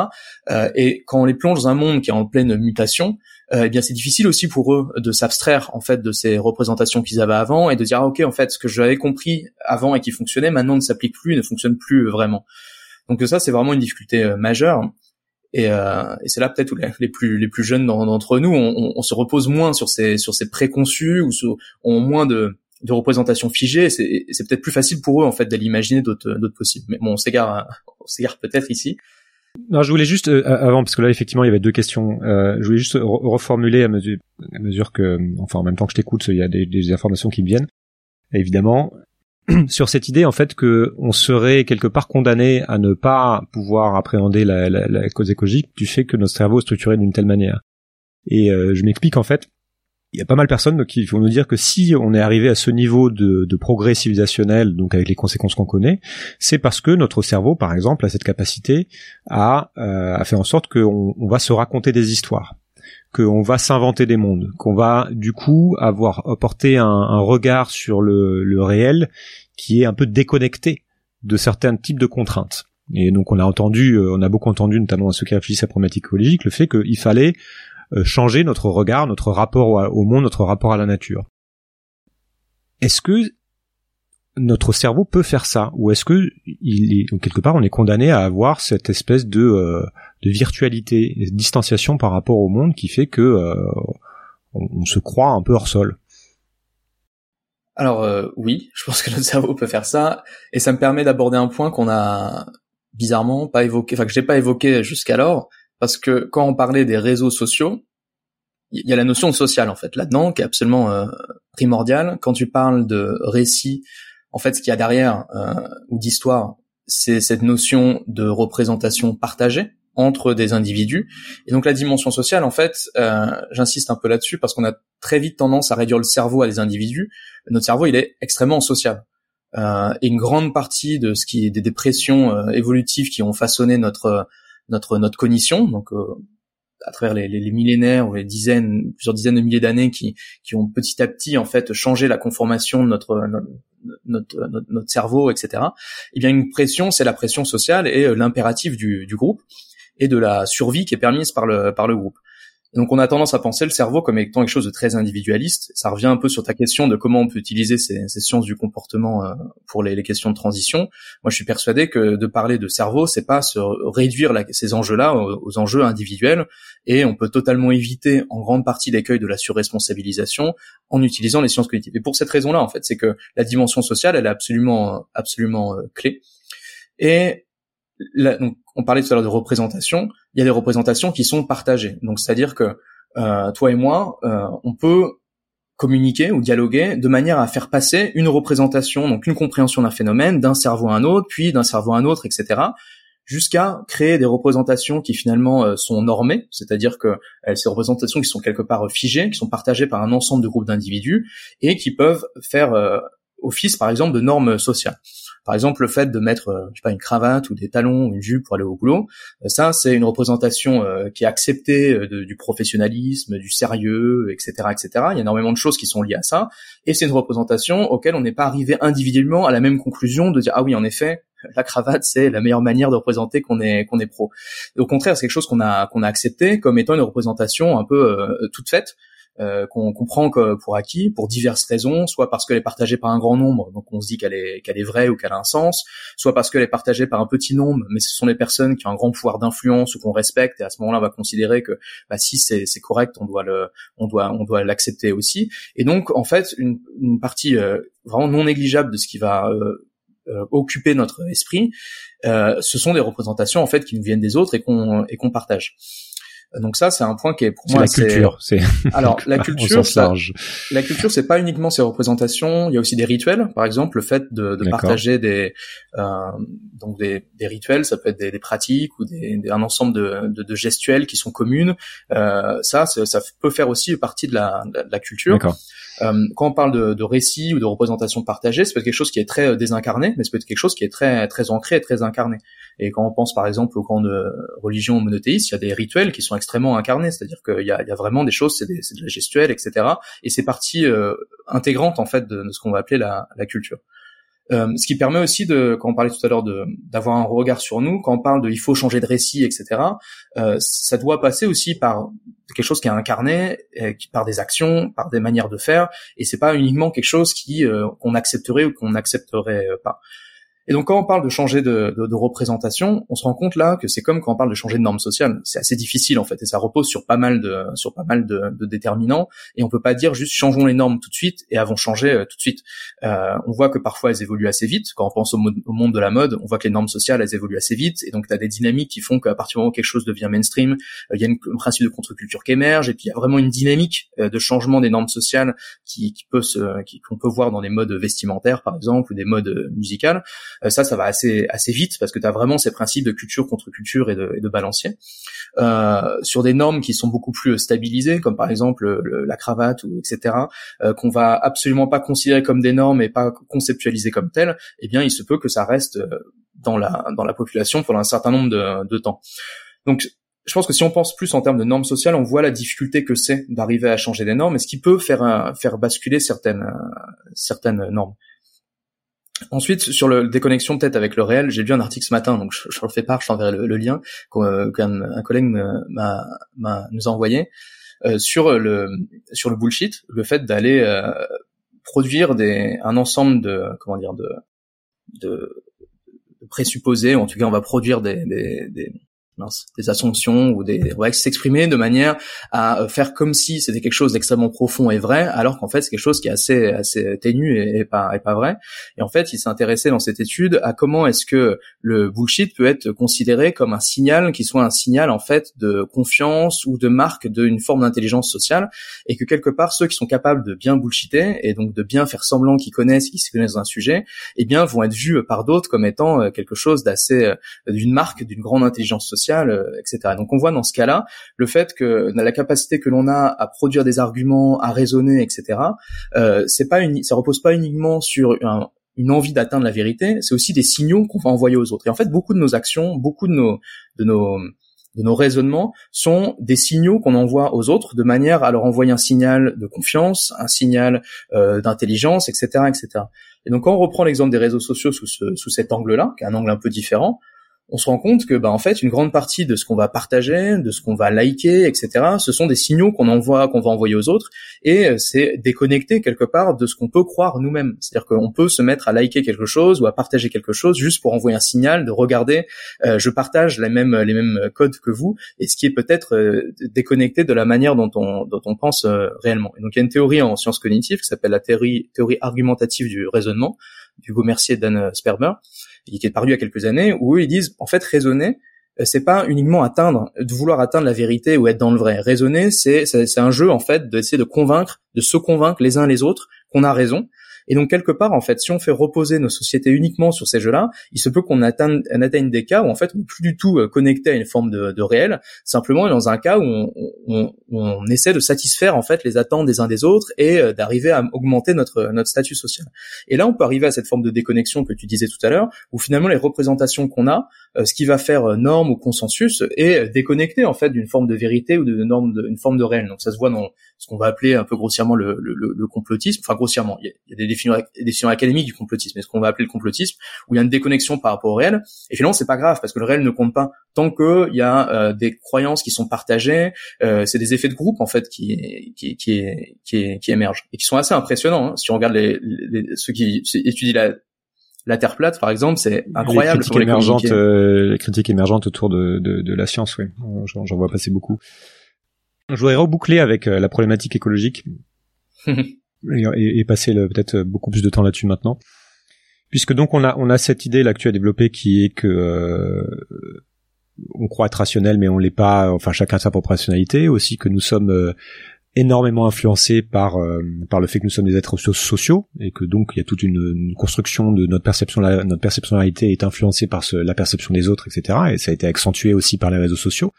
euh, et quand on les plonge dans un monde qui est en pleine mutation euh, eh bien c'est difficile aussi pour eux de s'abstraire en fait de ces représentations qu'ils avaient avant et de dire ah, ok en fait ce que j'avais compris avant et qui fonctionnait maintenant ne s'applique plus ne fonctionne plus vraiment. Donc ça c'est vraiment une difficulté euh, majeure. Et, euh, et c'est là peut-être où les, plus les plus jeunes d'entre nous on, se repose moins sur ces sur ces préconçus ou ont moins de de représentations figées. C'est peut-être plus facile pour eux en fait d'aller imaginer d'autres d'autres possibles. Mais bon on s'égare on s'égare peut-être ici. Non, je voulais juste euh, avant parce que là effectivement il y avait deux questions. Euh, je voulais juste reformuler à mesure à mesure que enfin en même temps que je t'écoute, il y a des, des, informations qui me viennent. évidemment, sur cette idée en fait que on serait quelque part condamné à ne pas pouvoir appréhender la, la, la cause écologique du fait que notre cerveau est structuré d'une telle manière. Et euh, je m'explique en fait. Il y a pas mal de personnes qui vont nous dire que si on est arrivé à ce niveau de, progrès civilisationnel, donc avec les conséquences qu'on connaît, c'est parce que notre cerveau, par exemple, a cette capacité à, euh, faire en sorte qu'on on va se raconter des histoires qu'on va s'inventer des mondes, qu'on va du coup avoir apporté un, regard sur le, réel qui est un peu déconnecté de certains types de contraintes. Et donc on a entendu, euh, on a beaucoup entendu, notamment à ceux qui réfléchissent à la problématique écologique, le fait qu'il fallait changer notre regard, notre rapport au monde, notre rapport à la nature. Est-ce que notre cerveau peut faire ça? Ou est-ce que il est, quelque part on est condamné à avoir cette espèce de, euh, de virtualité, de distanciation par rapport au monde qui fait que euh, on, se croit un peu hors sol? Alors euh, oui, je pense que notre cerveau peut faire ça. Et ça me permet d'aborder un point qu'on a bizarrement pas évoqué, enfin que j'ai pas évoqué jusqu'alors parce que quand on parlait des réseaux sociaux, il y a la notion de social en fait là-dedans qui est absolument primordiale. Quand tu parles de récits en fait, ce qu'il y a derrière euh, ou d'histoire, c'est cette notion de représentation partagée entre des individus. Et donc la dimension sociale, en fait, euh, j'insiste un peu là-dessus parce qu'on a très vite tendance à réduire le cerveau à des individus. Notre cerveau, il est extrêmement social. Euh, et une grande partie de ce qui est des dépressions euh, évolutives qui ont façonné notre notre notre cognition, donc euh, à travers les, les, millénaires ou les dizaines, plusieurs dizaines de milliers d'années qui, qui ont petit à petit en fait changé la conformation de notre, notre, notre, cerveau, etc. Eh bien, une pression, c'est la pression sociale et euh, l'impératif du, du groupe et de la survie qui est permise par le, par le groupe. Donc on a tendance à penser le cerveau comme étant quelque chose de très individualiste. Ça revient un peu sur ta question de comment on peut utiliser ces, ces sciences du comportement euh, pour les, questions de transition. Moi, je suis persuadé que de parler de cerveau, c'est pas se réduire ces enjeux-là aux, enjeux individuels, et on peut totalement éviter en grande partie l'écueil de la surresponsabilisation en utilisant les sciences cognitives. Et pour cette raison-là, en fait, c'est que la dimension sociale, elle est absolument, absolument euh, clé. Et on parlait tout à l'heure de représentation. Il y a des représentations qui sont partagées. Donc, c'est-à-dire que euh, toi et moi, euh, on peut communiquer ou dialoguer de manière à faire passer une représentation, donc une compréhension d'un phénomène, d'un cerveau à un autre, puis d'un cerveau à un autre, etc., jusqu'à créer des représentations qui finalement euh, sont normées, c'est-à-dire que ces représentations qui sont quelque part figées, qui sont partagées par un ensemble de groupes d'individus et qui peuvent faire office, par exemple, de normes sociales. Par exemple, le fait de mettre, euh, je sais pas, une cravate ou des talons une jupe pour aller au boulot, euh, ça, c'est une représentation euh, qui est acceptée du professionnalisme, du sérieux, etc., etc. Il y a énormément de choses qui sont liées à ça, et c'est une représentation auquel on n'est pas arrivé individuellement à la même conclusion de dire ah oui, en effet, la cravate c'est la meilleure manière de représenter qu'on est qu'on est pro. au contraire, c'est quelque chose qu'on a qu'on a accepté comme étant une représentation un peu toute faite euh, qu'on comprend que pour acquis pour diverses raisons, soit parce qu'elle est partagée par un grand nombre, donc on se dit qu'elle est qu'elle est vraie ou qu'elle a un sens, soit parce qu'elle est partagée par un petit nombre, mais ce sont des personnes qui ont un grand pouvoir d'influence ou qu'on respecte, et à ce moment-là, on va considérer que bah, si c'est correct, on doit le on doit on doit l'accepter aussi. Et donc en fait, une, une partie euh, vraiment non négligeable de ce qui va euh, occuper notre esprit, ce sont des représentations en fait qui nous viennent des autres et qu'on et qu'on partage. Donc ça, c'est un point qui est pour moi la culture. C'est alors la culture. la culture, c'est pas uniquement ces représentations. Il y a aussi des rituels. Par exemple, le fait de, de partager des euh, donc des, des, rituels, ça peut être des, des pratiques ou des, un ensemble de, de, de, gestuels qui sont communes. Euh, ça, ça peut faire aussi partie de la, de la culture. Quand on parle de, de récit ou de représentation partagée, c'est peut être quelque chose qui est très désincarné, mais c'est peut être quelque chose qui est très très ancré et très incarné. Et quand on pense par exemple au camp de religion monothéiste, il y a des rituels qui sont extrêmement incarnés, c'est-à-dire qu'il y a, il y a vraiment des choses, c'est, de la gestuelle, etc. Et c'est partie intégrante en fait de, de ce qu'on va appeler la, la culture. Euh, ce qui permet aussi de, quand on parlait tout à l'heure d'avoir un regard sur nous, quand on parle de il faut changer de récit, etc. Euh, ça doit passer aussi par quelque chose qui est incarné, par des actions, par des manières de faire, et c'est pas uniquement quelque chose qui euh, qu'on accepterait ou qu'on n'accepterait pas. Et donc quand on parle de changer de, de, de représentation, on se rend compte là que c'est comme quand on parle de changer de norme sociale. C'est assez difficile en fait, et ça repose sur pas mal de sur pas mal de, de déterminants. Et on peut pas dire juste changeons les normes tout de suite et avons changé euh, tout de suite. Euh, on voit que parfois elles évoluent assez vite. Quand on pense au, au, monde de la mode, on voit que les normes sociales elles évoluent assez vite. Et donc tu as des dynamiques qui font qu'à partir du moment où quelque chose devient mainstream, euh, il y a un principe de contre-culture qui émerge. Et puis il y a vraiment une dynamique euh, de changement des normes sociales qui, qui peut se qu'on peut voir dans des modes vestimentaires par exemple ou des modes musicales. Ça, ça va assez assez vite parce que tu as vraiment ces principes de culture contre culture et de, et de balancier euh, sur des normes qui sont beaucoup plus stabilisées comme par exemple la cravate ou etc euh, qu'on va absolument pas considérer comme des normes et pas conceptualiser comme telles eh bien il se peut que ça reste euh, dans la dans la population pendant un certain nombre de, de temps donc je pense que si on pense plus en termes de normes sociales, on voit la difficulté que c'est d'arriver à changer des normes et ce qui peut faire faire basculer certaines certaines normes. Ensuite, sur le déconnexion peut-être avec le réel, j'ai lu un article ce matin, donc je, je le fais part, je t'enverrai le, lien qu'un un collègue m'a nous a envoyé euh, sur le sur le bullshit, le fait d'aller euh, produire des un ensemble de comment dire de de, de présupposés, en tout cas on va produire des, des, des des assumptions ou des va s'exprimer de manière à euh, faire comme si c'était quelque chose d'extrêmement profond et vrai alors qu'en fait c'est quelque chose qui est assez assez ténu et, pas et pas vrai. Et en fait il s'est dans cette étude à comment est-ce que le bullshit peut être considéré comme un signal qui soit un signal en fait de confiance ou de marque d'une forme d'intelligence sociale et que quelque part ceux qui sont capables de bien bullshiter et donc de bien faire semblant qu'ils connaissent qu'ils se connaissent dans un sujet eh bien vont être vus par d'autres comme étant euh, quelque chose d'assez euh, d'une marque d'une grande intelligence sociale euh, etc. Donc on voit dans ce cas-là le fait que la capacité que l'on a à produire des arguments, à raisonner, etc. Euh, c'est pas une, ça repose pas uniquement sur une envie d'atteindre la vérité, c'est aussi des signaux qu'on va envoyer aux autres. Et en fait, beaucoup de nos actions, beaucoup de nos de nos de nos raisonnements sont des signaux qu'on envoie aux autres de manière à leur envoyer un signal de confiance, un signal euh, d'intelligence, etc., etc. Et donc, quand on reprend l'exemple des réseaux sociaux sous, ce, sous cet angle-là, qui est un angle un peu différent, on se rend compte que bah en fait une grande partie de ce qu'on va partager, de ce qu'on va liker, etc. Ce sont des signaux qu'on envoie, qu'on va envoyer aux autres, et euh, c'est déconnecté quelque part de ce qu'on peut croire nous-mêmes. C'est-à-dire qu'on peut se mettre à liker quelque chose ou à partager quelque chose juste pour envoyer un signal de regarder, euh, je partage les mêmes les mêmes codes que vous, et ce qui est peut-être euh, déconnecté de la manière dont on dont on pense réellement. Et donc il y a une théorie en sciences cognitives qui s'appelle la théorie théorie argumentative du raisonnement d'Hugo Mercier et Dan Sperber qui est paru il y a quelques années, où eux, ils disent, en fait, raisonner, euh, c'est pas uniquement atteindre, de vouloir atteindre la vérité ou être dans le vrai. Raisonner, c'est, c'est un jeu, en fait, d'essayer de convaincre, de se convaincre les uns les autres qu'on a raison, et donc quelque part, en fait, si on fait reposer nos sociétés uniquement sur ces jeux-là, il se peut qu'on atteigne, des cas où en fait on n'est plus du tout euh, connecté à une forme de, réel, simplement dans un cas où on, essaie de satisfaire en fait les attentes des uns des autres et euh, d'arriver à augmenter notre notre statut social. Et là, on peut arriver à cette forme de déconnexion que tu disais tout à l'heure, où finalement les représentations qu'on a, euh, ce qui va faire norme ou consensus, est déconnecté en fait d'une forme de vérité ou d'une forme de réel. Donc ça se voit dans ce qu'on va appeler un peu grossièrement le complotisme. Enfin grossièrement, il y a, des définitions, académiques du complotisme, ce qu'on va appeler le complotisme, où il y a une déconnexion par rapport au réel? Et finalement, c'est pas grave parce que le réel ne compte pas tant que il y a euh, des croyances qui sont partagées. Euh, c'est des effets de groupe en fait qui qui qui, qui, qui émergent et qui sont assez impressionnants. Hein. Si on regarde les, les, ceux qui étudient la la Terre plate, par exemple, c'est incroyable. Les critiques émergentes, euh, les critiques émergentes autour de, de, de la science, oui, j'en vois passer beaucoup. Je voudrais reboucler avec euh, la problématique écologique et, et, passer peut-être beaucoup plus de temps là-dessus maintenant, puisque donc on a on a cette idée là que tu as développée qui est que euh, on croit être rationnel mais on l'est pas. Enfin chacun sa propre rationalité. Aussi que nous sommes euh, énormément influencés par par le fait que nous sommes des êtres sociaux et que donc il y a toute une, construction de notre perception la, notre perception de la réalité est influencée par la perception des autres etc et ça a été accentué aussi par les réseaux sociaux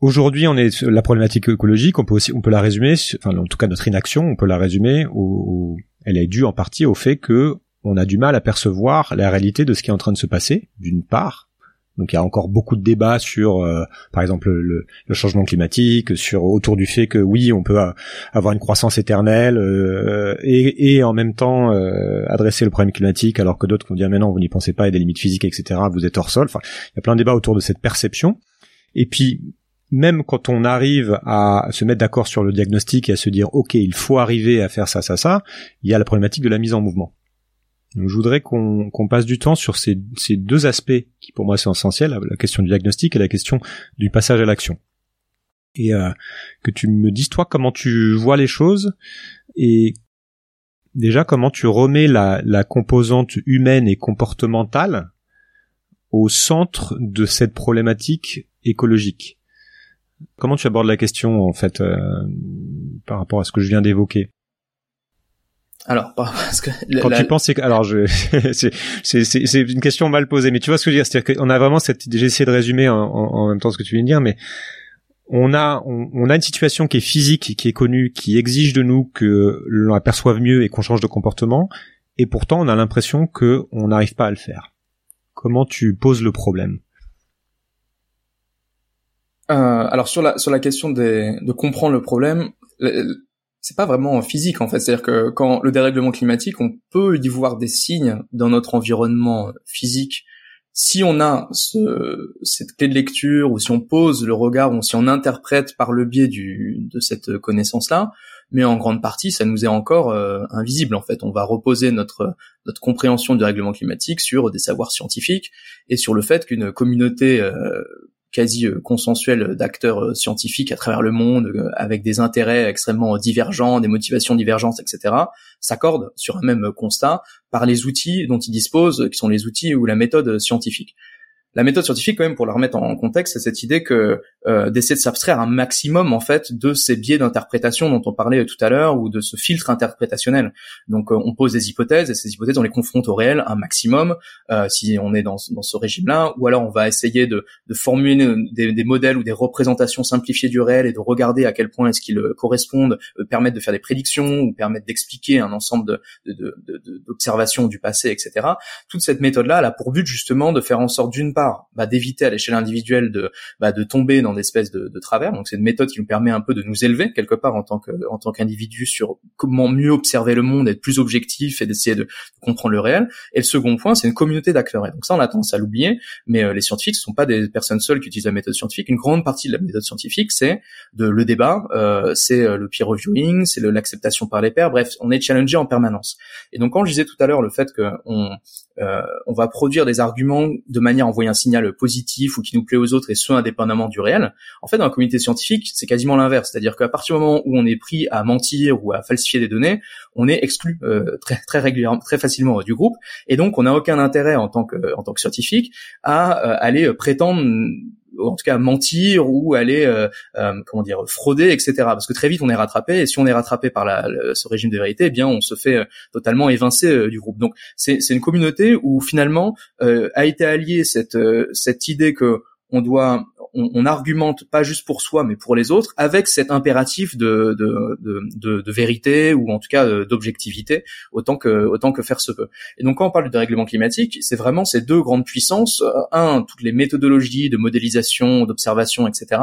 Aujourd'hui, on est la problématique écologique. On peut aussi, on peut la résumer, enfin, en tout cas, notre inaction, on peut la résumer. Au, elle est due en partie au fait que on a du mal à percevoir la réalité de ce qui est en train de se passer, d'une part. Donc il y a encore beaucoup de débats sur, euh, par exemple, le, le, changement climatique, sur autour du fait que oui, on peut avoir une croissance éternelle euh, et, et, en même temps euh, adresser le problème climatique, alors que d'autres vont dire mais non, vous n'y pensez pas, il y a des limites physiques, etc. Vous êtes hors sol. Enfin, il y a plein de débats autour de cette perception. Et puis même quand on arrive à se mettre d'accord sur le diagnostic et à se dire ok il faut arriver à faire ça ça ça, il y a la problématique de la mise en mouvement. Donc je voudrais qu'on passe du temps sur ces, ces, deux aspects qui pour moi sont essentiels, la question du diagnostic et la question du passage à l'action. Et euh, que tu me dises toi comment tu vois les choses et déjà comment tu remets la, la composante humaine et comportementale au centre de cette problématique écologique? Comment tu abordes la question en fait euh, par rapport à ce que je viens d'évoquer? Alors, parce que quand tu penses, c'est alors je, c'est, une question mal posée, mais tu vois ce que je veux dire, c'est-à-dire qu'on a vraiment cette, j'ai essayé de résumer en, en, même temps ce que tu viens de dire, mais on a, on, a une situation qui est physique, qui est connue, qui exige de nous que l'on aperçoive mieux et qu'on change de comportement, et pourtant on a l'impression que on n'arrive pas à le faire. Comment tu poses le problème? Euh, alors sur la sur la question des, de comprendre le problème, c'est pas vraiment physique en fait. C'est-à-dire que quand le dérèglement climatique, on peut y voir des signes dans notre environnement physique. Si on a ce, cette clé de lecture ou si on pose le regard ou si on interprète par le biais du, de cette connaissance-là, mais en grande partie, ça nous est encore euh, invisible. En fait, on va reposer notre notre compréhension du règlement climatique sur des savoirs scientifiques et sur le fait qu'une communauté euh, quasi euh, consensuel d'acteurs euh, scientifiques à travers le monde, euh, avec des intérêts extrêmement divergents, des motivations divergentes, etc., s'accordent sur un même constat par les outils dont ils disposent, qui sont les outils ou la méthode scientifique la méthode scientifique, quand même, pour la remettre en contexte, c'est cette idée que euh, d'essayer de s'abstraire un maximum en fait de ces biais d'interprétation dont on parlait tout à l'heure ou de ce filtre interprétationnel. Donc, euh, on pose des hypothèses et ces hypothèses, on les confronte au réel un maximum euh, si on est dans, dans ce régime-là, ou alors on va essayer de, de formuler des, des, modèles ou des représentations simplifiées du réel et de regarder à quel point est-ce qu'ils correspondent, permettent de faire des prédictions ou permettent d'expliquer un ensemble d'observations de, de, de, du passé, etc. Toute cette méthode-là, elle a pour but justement de faire en sorte d'une part bah, d'éviter à l'échelle individuelle de bah, de tomber dans des espèces de, de travers. Donc c'est une méthode qui nous permet un peu de nous élever quelque part en tant que en tant qu'individu sur comment mieux observer le monde, être plus objectif et d'essayer de, comprendre le réel. Et le second point, c'est une communauté d'acteurs. Et donc ça, on a tendance à l'oublier, mais euh, les scientifiques ne sont pas des personnes seules qui utilisent la méthode scientifique. Une grande partie de la méthode scientifique, c'est de le débat, euh, c'est euh, le peer reviewing, c'est l'acceptation par les pairs. Bref, on est challengé en permanence. Et donc quand je disais tout à l'heure le fait qu'on euh, on va produire des arguments de manière à envoyer signal positif ou qui nous plaît aux autres et ce indépendamment du réel. En fait, dans la communauté scientifique, c'est quasiment l'inverse, c'est-à-dire qu'à partir du moment où on est pris à mentir ou à falsifier des données, on est exclu euh, très très régulièrement, très facilement du groupe, et donc on n'a aucun intérêt en tant que tant que scientifique à euh, aller prétendre en tout cas mentir ou aller euh, euh, comment dire frauder etc parce que très vite on est rattrapé et si on est rattrapé par la, ce régime de vérité eh bien on se fait euh, totalement évincer du groupe. Donc c'est une communauté où finalement a été alliée cette idée que on doit on, argumente pas juste pour soi, mais pour les autres, avec cet impératif de, vérité ou en tout cas euh, d'objectivité, autant que autant que faire se peut. Et donc quand on parle de dérèglement climatique, c'est vraiment ces deux grandes puissances euh, un, toutes les méthodologies de modélisation, d'observation, etc.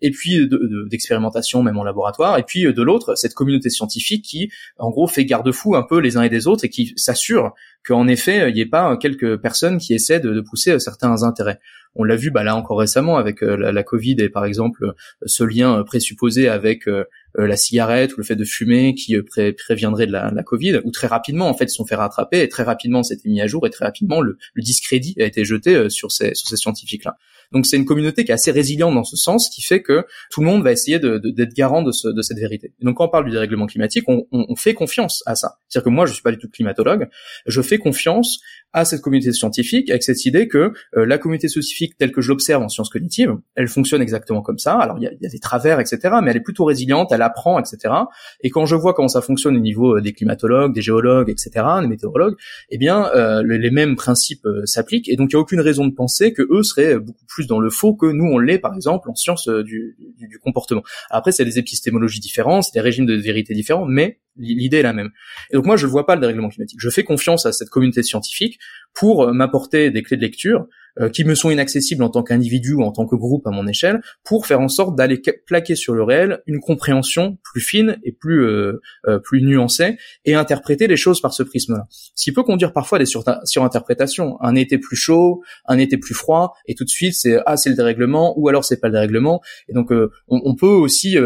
Et puis d'expérimentation même en laboratoire. Et puis de l'autre, cette communauté scientifique qui, en gros, fait garde-fou un peu les uns et des autres et qui s'assure qu'en effet, il n'y ait pas quelques personnes qui essaient de, pousser certains intérêts. On l'a vu bah, là encore récemment avec euh, la, Covid et par exemple ce lien présupposé avec euh, la cigarette ou le fait de fumer qui pré préviendrait de la, la, Covid, ou très rapidement en fait ils sont fait rattraper et très rapidement c'était mis à jour et très rapidement le, le discrédit a été jeté euh, sur ces, sur ces scientifiques-là. Donc c'est une communauté qui est assez résiliente dans ce sens, qui fait que tout le monde va essayer d'être de, d'être garant de, ce, de, cette vérité. Et donc quand on parle du dérèglement climatique, on, on, on fait confiance à ça. C'est-à-dire que moi, je suis pas du tout climatologue, je fais confiance à cette communauté scientifique avec cette idée que euh, la communauté scientifique telle que je l'observe en sciences cognitives, elle fonctionne exactement comme ça. Alors il y a, y a, des travers, etc., mais elle est plutôt résiliente. Elle apprend, etc. Et quand je vois comment ça fonctionne au niveau des climatologues, des géologues, etc., des météorologues, eh bien, les mêmes principes s'appliquent. Et donc, il n'y a aucune raison de penser que eux seraient beaucoup plus dans le faux que nous on l'est, par exemple, en sciences du, du, du comportement. Après, c'est des épistémologies différentes, c'est des régimes de vérité différents, mais l'idée est la même. Et donc moi, je ne vois pas le dérèglement climatique. Je fais confiance à cette communauté scientifique pour m'apporter des clés de lecture euh, qui me sont inaccessibles en tant qu'individu ou en tant que groupe à mon échelle, pour faire en sorte d'aller plaquer sur le réel une compréhension plus fine et plus euh, euh, plus nuancée et interpréter les choses par ce prisme-là. Ce qui peut conduire parfois à des sur surinterprétations. Un été plus chaud, un été plus froid, et tout de suite c'est ah c'est le dérèglement ou alors c'est pas le dérèglement. Et donc on, peut aussi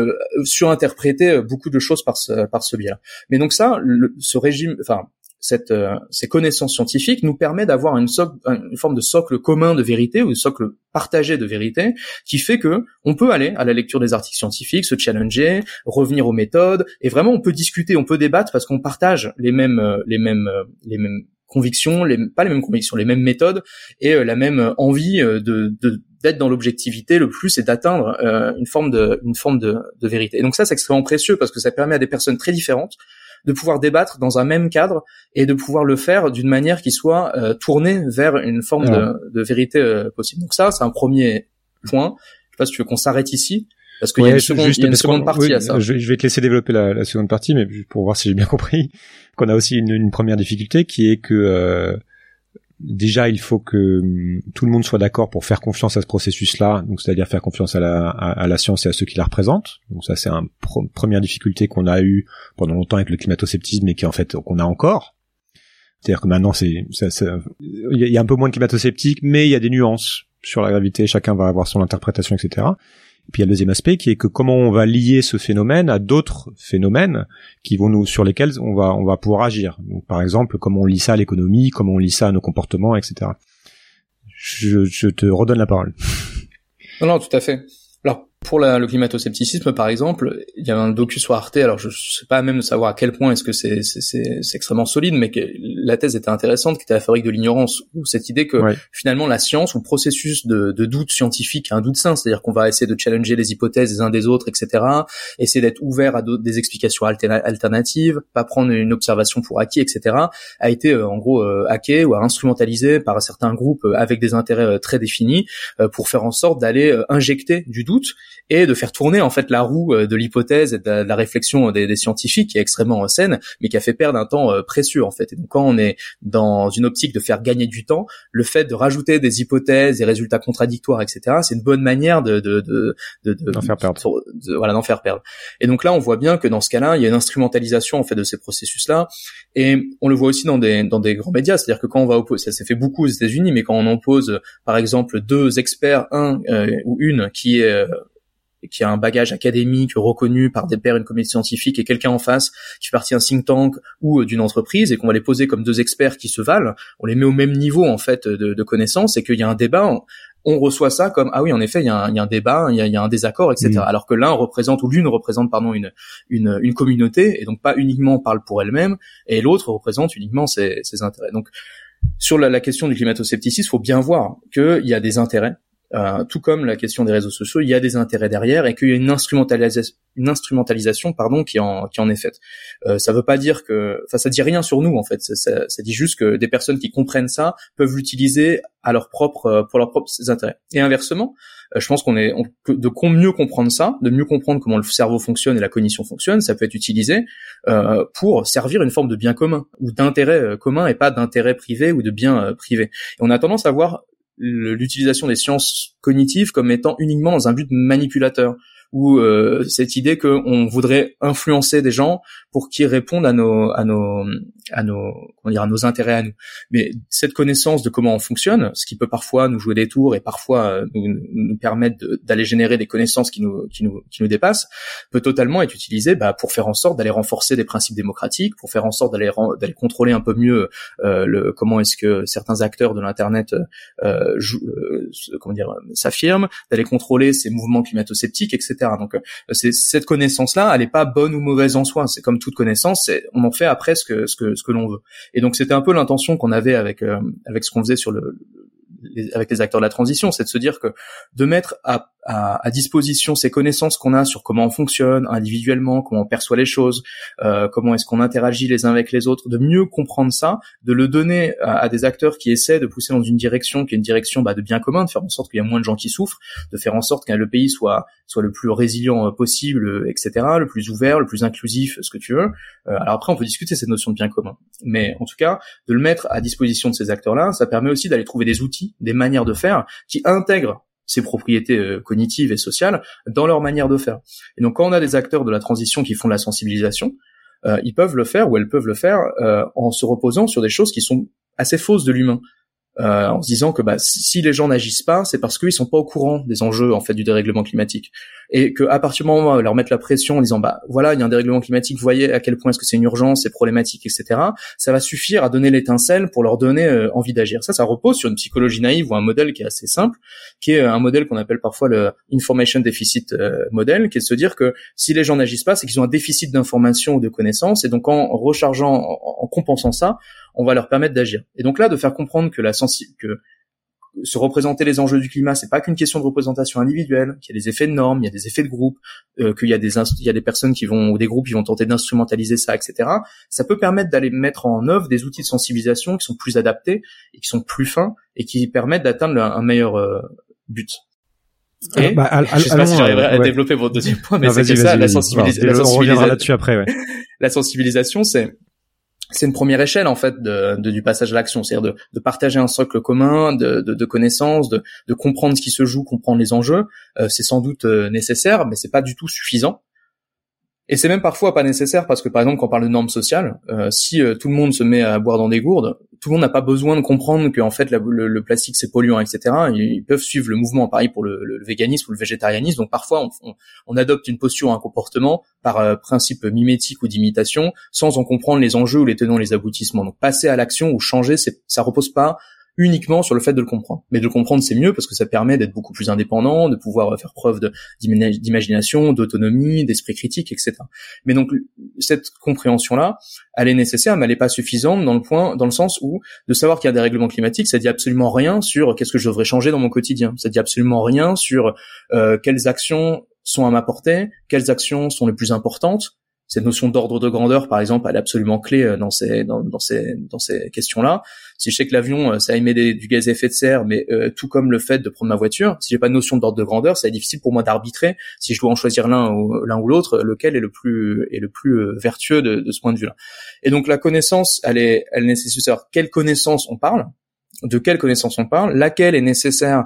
surinterpréter beaucoup de choses par ce par ce biais-là. Mais donc ça, ce régime, enfin cette, euh, ces connaissances scientifiques nous permet d'avoir une, une, forme de socle commun de vérité ou de socle partagé de vérité qui fait que on peut aller à la lecture des articles scientifiques, se challenger, revenir aux méthodes et vraiment on peut discuter, on peut débattre parce qu'on partage les mêmes euh, les mêmes euh, les mêmes convictions, les, pas les mêmes convictions, les mêmes méthodes et la même envie de, de d'être dans l'objectivité le plus et d'atteindre une forme de une forme de vérité. Et donc ça c'est extrêmement précieux parce que ça permet à des personnes très différentes de pouvoir débattre dans un même cadre et de pouvoir le faire d'une manière qui soit euh, tournée vers une forme de, vérité euh, possible. Donc ça, c'est un premier point. Je sais pas si tu veux qu'on s'arrête ici. Parce qu'il y a une seconde, partie à ça. Je, vais te laisser développer la, seconde partie, mais pour voir si j'ai bien compris, qu'on a aussi une, première difficulté qui est que euh, déjà il faut que hum, tout le monde soit d'accord pour faire confiance à ce processus-là, donc c'est-à-dire faire confiance à la, science et à ceux qui la représentent. Donc ça c'est une première difficulté qu'on a eu pendant longtemps avec le climato-sceptisme et qui en fait qu'on a encore. C'est-à-dire que maintenant c'est il y a un peu moins de climato-sceptiques, mais il y a des nuances sur la gravité. Chacun va avoir son interprétation, etc. Et puis il y a le deuxième aspect qui est que comment on va lier ce phénomène à d'autres phénomènes qui vont nous sur lesquels on va on va pouvoir agir. Donc par exemple comment on lit ça à l'économie, comment on lit ça à nos comportements, etc. Je, je te redonne la parole. Non, non, tout à fait. Pour la, le climato-scepticisme, par exemple, il y a un docu sur Arte. Alors, je, je sais pas même de savoir à quel point est-ce que c'est c'est extrêmement solide, mais que la thèse était intéressante, qui était la fabrique de l'ignorance, ou cette idée que finalement la science ou le processus de, de doute scientifique, un doute sain, c'est-à-dire qu'on va essayer de challenger les hypothèses des uns des autres, etc., essayer d'être ouvert à des explications alternatives, pas prendre une observation pour acquis, etc., a été euh, en gros euh, hacké ou instrumentalisé par certains groupes euh, avec des intérêts très définis pour faire en sorte d'aller injecter du doute et de faire tourner en fait la roue euh, de l'hypothèse et de la, réflexion des, scientifiques qui est extrêmement saine, mais qui a fait perdre un temps euh, précieux en fait. Et donc quand on est dans une optique de faire gagner du temps, le fait de rajouter des hypothèses, des résultats contradictoires, etc., c'est une bonne manière de de de d'en faire perdre. voilà, d'en faire perdre. Et donc là, on voit bien que dans ce cas-là, il y a une instrumentalisation en fait de ces processus-là, et on le voit aussi dans des dans des grands médias, c'est-à-dire que quand on va opposer, ça s'est fait beaucoup aux États-Unis, mais quand on oppose par exemple deux experts, un euh, ou une qui est qui a un bagage académique reconnu par des pairs, une communauté scientifique, et quelqu'un en face qui fait partie d'un think tank ou euh, d'une entreprise, et qu'on va les poser comme deux experts qui se valent, on les met au même niveau en fait de, de connaissances, et qu'il y a un débat, on reçoit ça comme ah oui en effet il y a un, il y a un débat, il y a, il y a un désaccord, etc. Mm. Alors que l'un représente ou l'une représente pardon une, une, une communauté, et donc pas uniquement parle pour elle-même, et l'autre représente uniquement ses, ses intérêts. Donc sur la, la question du climato-scepticisme, il faut bien voir qu'il y a des intérêts euh, tout comme la question des réseaux sociaux, il y a des intérêts derrière et qu'il y a une instrumentalisation, une instrumentalisation pardon, qui en, qui en est faite. Euh, ça veut pas dire que, enfin, ça dit rien sur nous en fait. Ça, ça, ça, dit juste que des personnes qui comprennent ça peuvent l'utiliser à leur propre, euh, pour leurs propres intérêts. Et inversement, euh, je pense qu'on est de mieux comprendre ça, de mieux comprendre comment le cerveau fonctionne et la cognition fonctionne, ça peut être utilisé euh, pour servir une forme de bien commun ou d'intérêt commun et pas d'intérêt privé ou de bien privé. Et on a tendance à voir l'utilisation des sciences cognitives comme étant uniquement dans un but manipulateur ou euh, cette idée qu'on voudrait influencer des gens pour qu'ils répondent à nos à nos à nos comment dire à nos intérêts à nous. Mais cette connaissance de comment on fonctionne, ce qui peut parfois nous jouer des tours et parfois euh, nous, nous permettre d'aller générer des connaissances qui nous qui nous qui nous dépassent, peut totalement être utilisée bah, pour faire en sorte d'aller renforcer des principes démocratiques, pour faire en sorte d'aller d'aller contrôler un peu mieux euh, le comment est-ce que certains acteurs de l'internet euh, euh, comment dire s'affirment, d'aller contrôler ces mouvements climato-sceptiques, etc. Donc euh, cette connaissance-là, elle n'est pas bonne ou mauvaise en soi. C'est comme toute connaissance, on en fait après ce que ce que ce que l'on veut. Et donc c'était un peu l'intention qu'on avait avec euh, avec ce qu'on faisait sur le, avec les acteurs de la transition, c'est de se dire que de mettre à, à, à disposition ces connaissances qu'on a sur comment on fonctionne individuellement, comment on perçoit les choses, euh, comment est-ce qu'on interagit les uns avec les autres, de mieux comprendre ça, de le donner à, des acteurs qui essaient de pousser dans une direction qui est une direction bah, de bien commun, de faire en sorte qu'il y ait moins de gens qui souffrent, de faire en sorte que le pays soit soit le plus résilient euh, possible, etc., le plus ouvert, le plus inclusif, ce que tu veux. Euh, alors après, on peut discuter cette notion de bien commun, mais en tout cas, de le mettre à disposition de ces acteurs-là, ça permet aussi d'aller trouver des outils, des manières de faire qui intègrent ces propriétés euh, cognitives et sociales dans leur manière de faire. Et donc quand on a des acteurs de la transition qui font de la sensibilisation, euh, ils peuvent le faire ou elles peuvent le faire euh, en se reposant sur des choses qui sont assez fausses de l'humain. Euh, en se disant que bah, si les gens n'agissent pas, c'est parce qu'ils sont pas au courant des enjeux en fait du dérèglement climatique, et que à partir du moment où on leur mettre la pression en disant bah voilà il y a un dérèglement climatique, voyez à quel point est-ce que c'est une urgence, c'est problématique, etc. Ça va suffire à donner l'étincelle pour leur donner euh, envie d'agir. Ça, ça repose sur une psychologie naïve ou un modèle qui est assez simple, qui est un modèle qu'on appelle parfois le information deficit euh, model, qui est de se dire que si les gens n'agissent pas, c'est qu'ils ont un déficit d'information ou de connaissances, et donc en rechargeant, en compensant ça, on va leur permettre d'agir. Et donc là, de faire comprendre que la que se représenter les enjeux du climat, c'est pas qu'une question de représentation individuelle, qu'il y a des effets de normes, il y a des effets de groupe, euh, qu'il y a des il y a des personnes qui vont ou des groupes qui vont tenter d'instrumentaliser ça, etc. Ça peut permettre d'aller mettre en œuvre des outils de sensibilisation qui sont plus adaptés et qui sont plus fins et qui permettent d'atteindre un meilleur euh, but. Et, bah, je sais pas si j'arriverai à développer votre deuxième point, mais c'est ça, la, sensibilisation. on reviendra là-dessus après. Ouais. la sensibilisation, c'est c'est une première échelle en fait de, du passage à l'action, c'est-à-dire de, partager un socle commun de, de, connaissances, de, comprendre ce qui se joue, comprendre les enjeux. Euh, c'est sans doute euh, nécessaire, mais c'est pas du tout suffisant. Et c'est même parfois pas nécessaire parce que par exemple quand on parle de normes sociales, euh, si euh, tout le monde se met à boire dans des gourdes, tout le monde n'a pas besoin de comprendre que en fait le, plastique c'est polluant, etc. Ils, peuvent suivre le mouvement, pareil pour le, véganisme ou le végétarianisme. Donc parfois on, on, adopte une posture, un comportement par euh, principe mimétique ou d'imitation, sans en comprendre les enjeux ou les tenants, les aboutissements. Donc passer à l'action ou changer, ça repose pas uniquement sur le fait de le comprendre. Mais de le comprendre, c'est mieux parce que ça permet d'être beaucoup plus indépendant, de pouvoir faire preuve d'imagination, d'autonomie, d'esprit critique, etc. Mais donc cette compréhension-là, elle est nécessaire, mais elle n'est pas suffisante dans le point, dans le sens où de savoir qu'il y a des règlements climatiques, ça dit absolument rien sur qu'est-ce que je devrais changer dans mon quotidien. Ça dit absolument rien sur euh, quelles actions sont à ma portée, quelles actions sont les plus importantes, cette notion d'ordre de grandeur, par exemple, elle est absolument clé euh, dans ces dans, ces dans ces questions-là. Si je sais que l'avion, euh, ça émet du gaz à effet de serre, mais euh, tout comme le fait de prendre ma voiture, si j'ai pas de notion d'ordre de grandeur, c'est difficile pour moi d'arbitrer si je dois en choisir l'un ou l'un ou l'autre, lequel est le plus est le plus vertueux de, de ce point de vue-là. Et donc la connaissance, elle est elle nécessite savoir quelle connaissance on parle, de quelle connaissance on parle, laquelle est nécessaire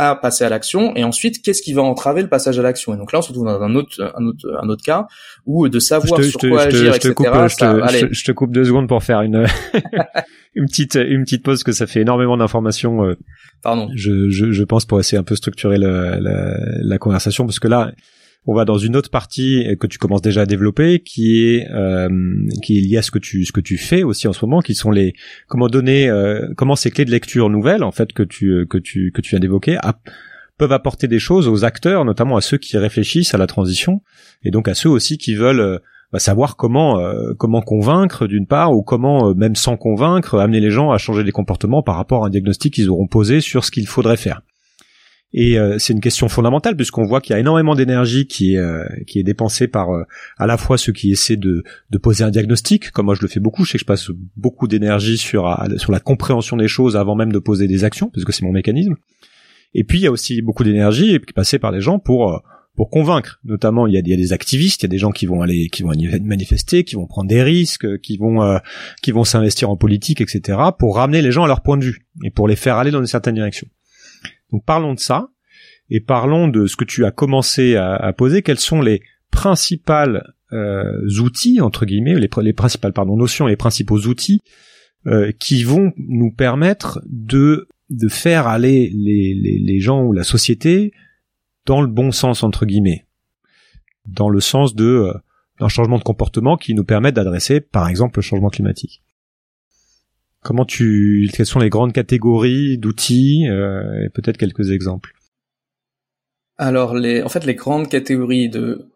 à passer à l'action et ensuite qu'est-ce qui va entraver le passage à l'action? Et donc là on se retrouve dans un autre un autre un autre cas où de savoir sur quoi agir etc coupe, je, te, je, te, coupe deux secondes pour faire une une petite une petite pause que ça fait énormément d'informations euh, pardon. je, je, je pense pour essayer un peu structurer la, la, la conversation parce que là on va dans une autre partie que tu commences déjà à développer, qui est euh, qui est liée à ce que tu ce que tu fais aussi en ce moment, qui sont les comment donner euh, comment ces clés de lecture nouvelles en fait que tu que tu que tu viens d'évoquer peuvent apporter des choses aux acteurs, notamment à ceux qui réfléchissent à la transition, et donc à ceux aussi qui veulent euh, bah, savoir comment comment convaincre d'une part ou comment même sans convaincre amener les gens à changer des comportements par rapport à un diagnostic qu'ils auront posé sur ce qu'il faudrait faire. Et euh, c'est une question fondamentale puisqu'on voit qu'il y a énormément d'énergie qui est euh, dépensée par euh, à la fois ceux qui essaient de poser un diagnostic, comme moi je le fais beaucoup, je sais que je passe beaucoup d'énergie sur la compréhension des choses avant même de poser des actions parce que c'est mon mécanisme. Et puis il y a aussi beaucoup d'énergie qui est passée par les gens pour convaincre. Notamment il y a, il y a des activistes, il y a des gens qui vont aller qui vont manifester, qui vont prendre des risques, qui vont qui vont s'investir en politique, etc. pour ramener les gens à leur point de vue et pour les faire aller dans une certaine direction. Donc parlons de ça et parlons de ce que tu as commencé à, poser. Quels sont les principales euh, outils entre guillemets, les, les, principales notions, les principaux outils euh, qui vont nous permettre de faire aller les, gens ou la société dans le bon sens entre guillemets, dans le sens euh, d'un changement de comportement qui nous permet d'adresser par exemple le changement climatique. Comment tu, quelles sont les grandes catégories d'outils euh, et peut-être quelques exemples? Alors les, en fait, les grandes catégories de,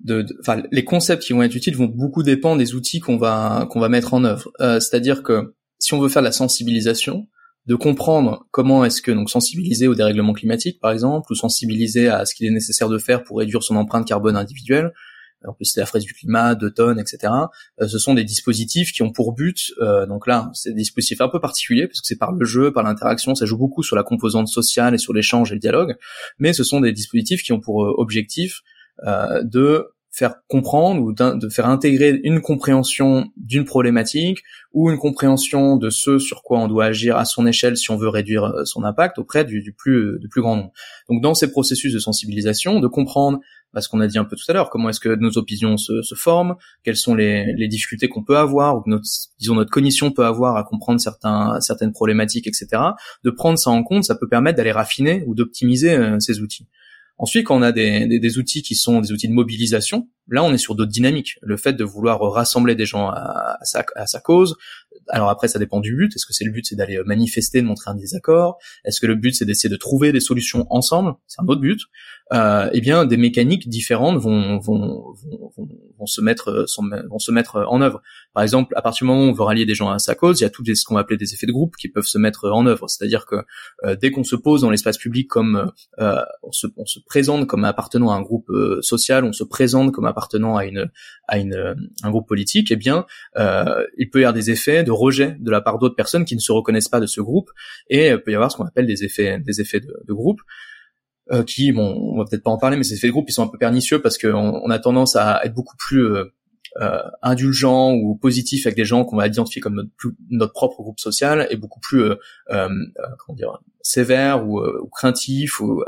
de, enfin, les concepts qui vont être utiles vont beaucoup dépendre des outils qu'on va qu'on va mettre en œuvre. Euh, C'est-à-dire que si on veut faire de la sensibilisation, de comprendre comment est-ce que donc sensibiliser au dérèglement climatique par exemple ou sensibiliser à ce qu'il est nécessaire de faire pour réduire son empreinte carbone individuelle on peut citer la fraise du climat, de tonnes, etc. Euh, ce sont des dispositifs qui ont pour but, euh, donc là, c'est des dispositifs un peu particuliers parce que c'est par le jeu, par l'interaction, ça joue beaucoup sur la composante sociale et sur l'échange et le dialogue, mais ce sont des dispositifs qui ont pour euh, objectif de faire comprendre ou de faire intégrer une compréhension d'une problématique ou une compréhension de ce sur quoi on doit agir à son échelle si on veut réduire son impact auprès du, plus du plus grand nombre. Donc dans ces processus de sensibilisation, de comprendre parce qu'on a dit un peu tout à l'heure, comment est-ce que nos opinions se, se forment, quelles sont les, les difficultés qu'on peut avoir, ou que notre, disons notre cognition peut avoir à comprendre certains, certaines problématiques, etc. De prendre ça en compte, ça peut permettre d'aller raffiner ou d'optimiser euh, ces outils. Ensuite, quand on a des, outils qui sont des outils de mobilisation, là, on est sur d'autres dynamiques. Le fait de vouloir rassembler des gens à, sa, à sa, cause, alors après, ça dépend du but. Est-ce que c'est le but, c'est d'aller euh, manifester, de montrer un désaccord? Est-ce que le but, c'est d'essayer de trouver des solutions ensemble? C'est un autre but. Euh, eh bien, des mécaniques différentes vont vont, vont, vont se mettre euh, vont se mettre en œuvre. Par exemple, à partir du moment où on veut rallier des gens à sa cause, il y a tout ce qu'on va appeler des effets de groupe qui peuvent se mettre en œuvre. C'est-à-dire que euh, dès qu'on se pose dans l'espace public comme euh, on, se, on, se, présente comme appartenant à un groupe social, on se présente comme appartenant à une à une un groupe politique, eh bien, il peut y avoir des effets de rejet de la part d'autres personnes qui ne se reconnaissent pas de ce groupe et il peut y avoir ce qu'on appelle des effets des effets de, de groupe euh, qui bon on va peut-être pas en parler mais ces effets de groupe ils sont un peu pernicieux parce qu'on on a tendance à être beaucoup plus euh, euh, indulgent ou positif avec des gens qu'on va identifier comme notre, notre propre groupe social et beaucoup plus euh, euh, comment dire sévère ou, ou craintif ou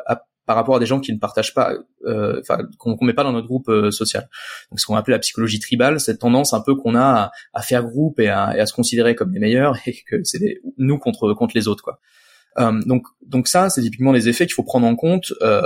par rapport à des gens qui ne partagent pas, enfin qu'on met pas dans notre groupe social. Donc ce qu'on appelle la psychologie tribale, cette tendance un peu qu'on a à, à, faire groupe et à, et à, se considérer comme les meilleurs et que c'est nous contre contre les autres quoi. Euh, donc, donc ça, c'est typiquement des effets qu'il faut prendre en compte euh,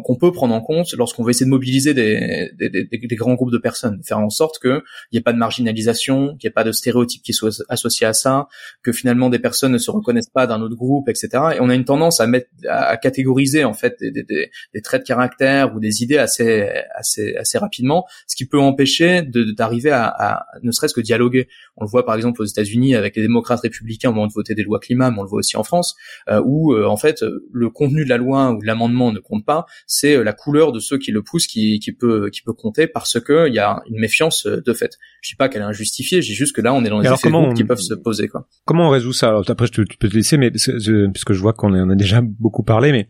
qu'on peut prendre en compte lorsqu'on veut essayer de mobiliser des, des, des, des, grands groupes de personnes, faire en sorte qu'il n'y ait pas de marginalisation, qu'il n'y ait pas de stéréotypes qui soient associés à ça, que finalement des personnes ne se reconnaissent pas d'un autre groupe, etc. Et on a une tendance à mettre, à catégoriser en fait des, traits de caractère ou des idées assez, assez, assez rapidement, ce qui peut empêcher d'arriver à, à, ne serait-ce que dialoguer. On le voit par exemple aux États-Unis avec les démocrates républicains au moment de voter des lois climat, mais on le voit aussi en France, euh, où euh, en fait le contenu de la loi ou de l'amendement ne compte pas, c'est euh, la couleur de ceux qui le poussent qui, qui peut qui peut compter parce que il y a une méfiance euh, de fait. Je dis pas qu'elle est injustifiée, je dis juste que là on est dans des effets qui peuvent se poser quoi. Comment on résout ça? Alors après je te, peux te laisser mais puisque je vois qu'on en a déjà beaucoup parlé mais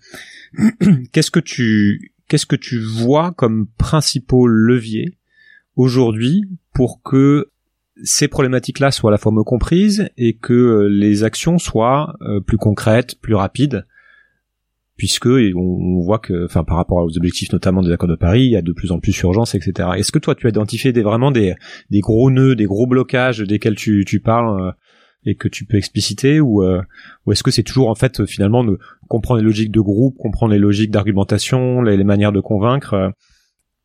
qu'est-ce que tu qu'est-ce que tu vois comme principaux leviers aujourd'hui pour que ces problématiques-là soient à la fois mieux comprises et que euh, les actions soient plus concrètes, plus rapides? Puisque on, voit que, enfin, par rapport aux objectifs notamment des accords de Paris, il y a de plus en plus d'urgence, etc. Est-ce que toi, tu as identifié des, vraiment des, des gros nœuds, des gros blocages desquels tu, parles euh, et que tu peux expliciter, ou, euh, ou est-ce que c'est toujours en fait finalement de comprendre les logiques de groupe, comprendre les logiques d'argumentation, les, manières de convaincre euh?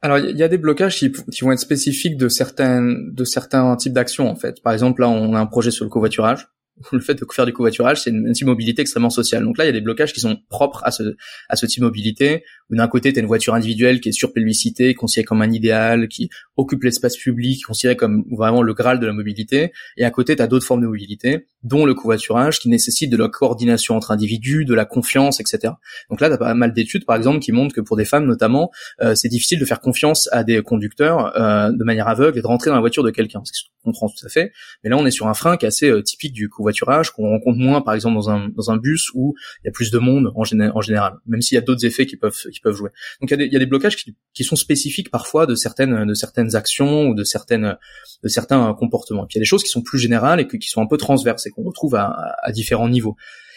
alors il y a des blocages qui, qui, vont être spécifiques de certaines de certains types d'actions en fait. Par exemple là on a un projet sur le covoiturage le fait de faire du covoiturage, c'est une, type mobilité extrêmement sociale. Donc là, il y a des blocages qui sont propres à ce, à ce type mobilité, d'un côté, tu as une voiture individuelle qui est surpelvicitée, considérée comme un idéal, qui occupe l'espace public, considérée comme vraiment le graal de la mobilité, et à côté, tu as d'autres formes de mobilité, dont le covoiturage, qui nécessite de la coordination entre individus, de la confiance, etc. Donc là, tu as pas mal d'études, par exemple, qui montrent que pour des femmes, notamment, euh, c'est difficile de faire confiance à des conducteurs euh, de manière aveugle et de rentrer dans la voiture de quelqu'un, ce que je comprends tout à fait. Mais là, on est sur un frein qui est assez euh, typique du covoiturage qu'on rencontre moins par exemple dans un dans un bus où il y a plus de monde en, en général, même s'il y a d'autres effets qui peuvent qui peuvent jouer. Donc il y a des, il y a des blocages qui, qui sont spécifiques parfois de certaines de certaines actions ou de certaines de certains comportements. Puis il y a des choses qui sont plus générales et qui sont un peu transverses et qu'on retrouve à différents niveaux.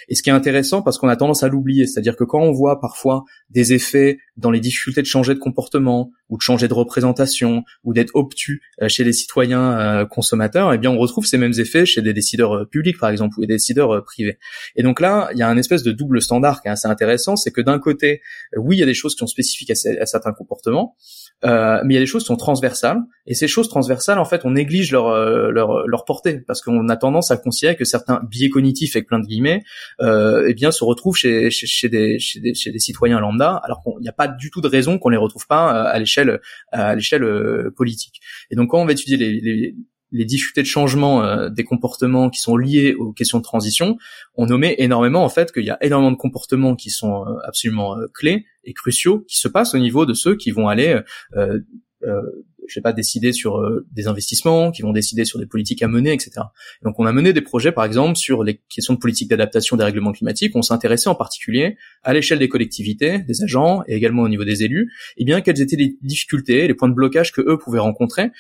Et ce qui est intéressant, parce qu'on a tendance à l'oublier, c'est-à-dire que quand on voit parfois des effets dans les difficultés de changer de comportement ou de changer de représentation ou d'être obtus euh, chez les citoyens euh, consommateurs, eh bien on retrouve ces mêmes effets chez des décideurs euh, publics par exemple ou des décideurs privés. Et donc là, il y a un espèce de double standard qui est assez intéressant, c'est que d'un côté, oui, il y a des choses qui sont spécifiques à, à certains comportements, euh, mais il y a des choses qui sont transversales et ces choses transversales en fait on néglige leur leur, leur portée parce qu'on a tendance à considérer que certains biais cognitifs avec plein de guillemets euh, eh bien se retrouvent chez, chez, chez, des, chez, des, citoyens lambda alors qu'il n'y a pas du tout de raison qu'on les retrouve pas à l'échelle à l'échelle euh, politique. Et donc quand on va étudier les, les les difficultés de changement euh, des comportements qui sont liés aux questions de transition, on nommait énormément en fait qu'il y a énormément de comportements qui sont euh, absolument clés et cruciaux qui se passent au niveau de ceux qui vont aller je sais pas, décider sur euh, des investissements, qui vont décider sur des politiques à mener, etc. Donc on a mené des projets, par exemple, sur les questions de politique d'adaptation des règlements climatiques. On s'intéressait en particulier à l'échelle des collectivités, des agents et également au niveau des élus, et bien quelles étaient les difficultés, les points de blocage que eux pouvaient rencontrer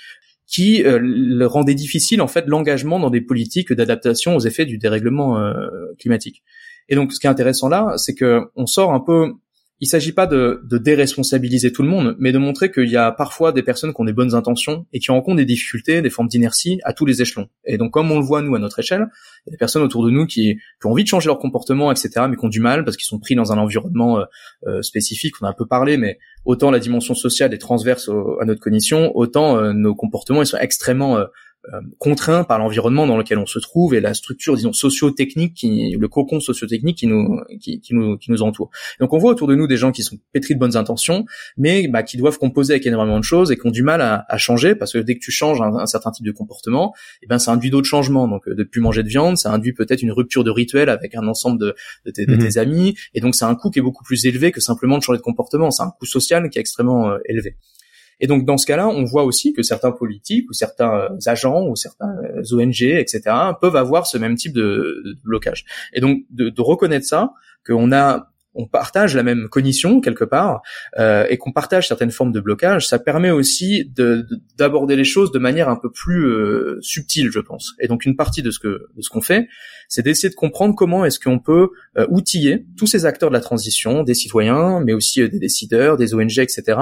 qui euh, le rendait difficile en fait l'engagement dans des politiques d'adaptation aux effets du dérèglement euh, climatique. Et donc ce qui est intéressant là, c'est que on sort un peu il s'agit pas de, déresponsabiliser tout le monde, mais de montrer qu'il y a parfois des personnes qui ont des bonnes intentions et qui rencontrent des difficultés, des formes d'inertie à tous les échelons. Et donc, comme on le voit nous à notre échelle, il y a des personnes autour de nous qui, qui ont envie de changer leur comportement, etc., mais qui ont du mal parce qu'ils sont pris dans un environnement euh, euh, spécifique. On a un peu parlé, mais autant la dimension sociale est transverse à notre cognition, autant euh, nos comportements ils sont extrêmement euh, contraint par l'environnement dans lequel on se trouve et la structure, disons, socio-technique, qui, le cocon socio-technique qui nous, qui, qui, nous, qui nous entoure. Donc on voit autour de nous des gens qui sont pétris de bonnes intentions, mais bah, qui doivent composer avec énormément de choses et qui ont du mal à, à changer parce que dès que tu changes un, certain type de comportement, et eh ben ça induit d'autres changements. Donc euh, de plus manger de viande, ça induit peut-être une rupture de rituel avec un ensemble de, de, tes, de mhm. tes, amis, et donc c'est un coût qui est beaucoup plus élevé que simplement de changer de comportement. C'est un coût social qui est extrêmement euh, élevé. Et donc dans ce cas-là, on voit aussi que certains politiques ou certains euh, agents ou certains euh, ONG, etc., peuvent avoir ce même type de, blocage. Et donc de, de reconnaître ça, qu'on a on partage la même cognition quelque part euh, et qu'on partage certaines formes de blocage, ça permet aussi d'aborder les choses de manière un peu plus euh, subtile, je pense. Et donc une partie de ce que de ce qu'on fait, c'est d'essayer de comprendre comment est-ce qu'on peut euh, outiller tous ces acteurs de la transition, des citoyens, mais aussi des décideurs, des ONG, etc.,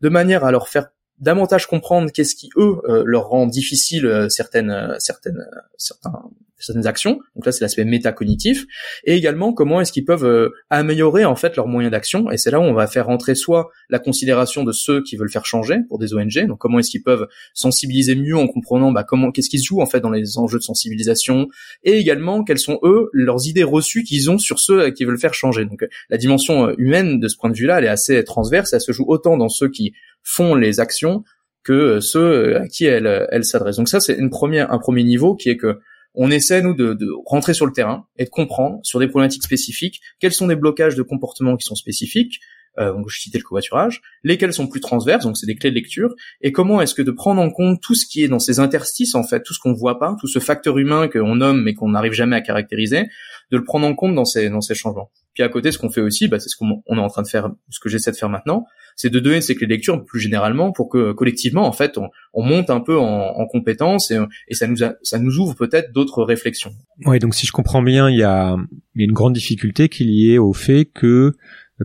de manière à leur faire davantage comprendre qu'est-ce qui eux leur rend difficile certaines certaines certains certaines actions. Donc là, c'est l'aspect métacognitif. Et également, comment est-ce qu'ils peuvent euh, améliorer en fait leurs moyens d'action. Et c'est là où on va faire rentrer soit la considération de ceux qui veulent faire changer pour des ONG. Donc comment est-ce qu'ils peuvent sensibiliser mieux en comprenant bah, comment qu'est-ce qu'ils jouent en fait dans les enjeux de sensibilisation. Et également, quelles sont eux leurs idées reçues qu'ils ont sur ceux qui veulent faire changer. Donc la dimension euh, humaine de ce point de vue-là, elle est assez transverse. Elle se joue autant dans ceux qui font les actions que euh, ceux à qui elle, elle s'adresse. Donc ça, c'est une première, un premier niveau qui est que on essaie nous de, rentrer sur le terrain et de comprendre sur des problématiques spécifiques quels sont les blocages de comportement qui sont spécifiques. Euh, donc je citais le covoiturage, lesquels sont plus transverses, donc c'est des clés de lecture, et comment est-ce que de prendre en compte tout ce qui est dans ces interstices en fait, tout ce qu'on voit pas, tout ce facteur humain qu'on nomme mais qu'on n'arrive jamais à caractériser, de le prendre en compte dans ces dans ces changements. Puis à côté, ce qu'on fait aussi, bah, c'est ce qu'on est en train de faire, ce que j'essaie de faire maintenant, c'est de donner ces clés de lecture plus généralement pour que collectivement, en fait, on, monte un peu en, en compétences et, et, ça nous ça nous ouvre peut-être d'autres réflexions. Oui, donc si je comprends bien, il y a, y a une grande difficulté qui est liée au fait que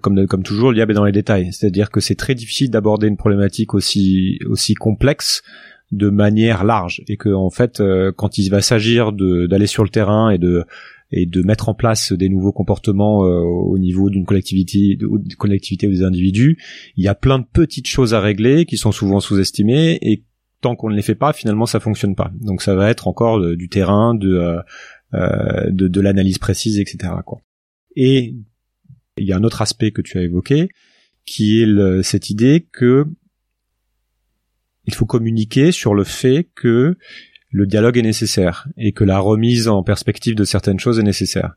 comme, comme toujours, y a dans les détails. C'est-à-dire que c'est très difficile d'aborder une problématique aussi, aussi complexe de manière large et que en fait euh, quand il va s'agir d'aller sur le terrain et de et de mettre en place des nouveaux comportements euh, au niveau d'une collectivité, collectivité ou des individus, il y a plein de petites choses à régler qui sont souvent sous-estimées et tant qu'on ne les fait pas, finalement, ça fonctionne pas. Donc ça va être encore du terrain, de, euh, euh, de, de l'analyse précise, etc. Quoi. Et il y a un autre aspect que tu as évoqué, qui est cette idée que il faut communiquer sur le fait que le dialogue est nécessaire et que la remise en perspective de certaines choses est nécessaire.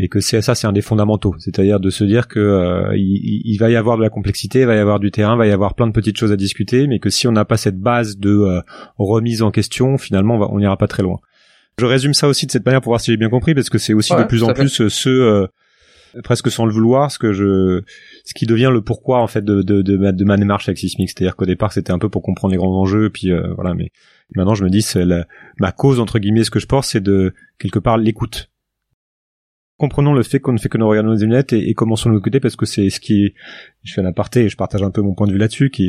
Et que c'est ça c'est un des fondamentaux. C'est-à-dire de se dire que euh, il, va y avoir de la complexité il va y avoir du terrain il va y avoir plein de petites choses à discuter mais que si on n'a pas cette base de euh, remise en question finalement on n'ira pas très loin. Je résume ça aussi de cette manière pour voir si j'ai bien compris parce que c'est aussi de plus en plus euh, ce presque sans le vouloir ce que je ce qui devient le pourquoi en fait de de, de, ma, de ma démarche avec Sismic c'est-à-dire qu'au départ c'était un peu pour comprendre les grands enjeux puis voilà mais Maintenant, je me dis, c'est ma cause entre guillemets, ce que je pense, c'est de quelque part l'écoute. Comprenons le fait qu'on ne fait que nous regarder nos lunettes et, et commençons à nous écouter parce que c'est ce qui, je fais un aparté et je partage un peu mon point de vue là-dessus, qui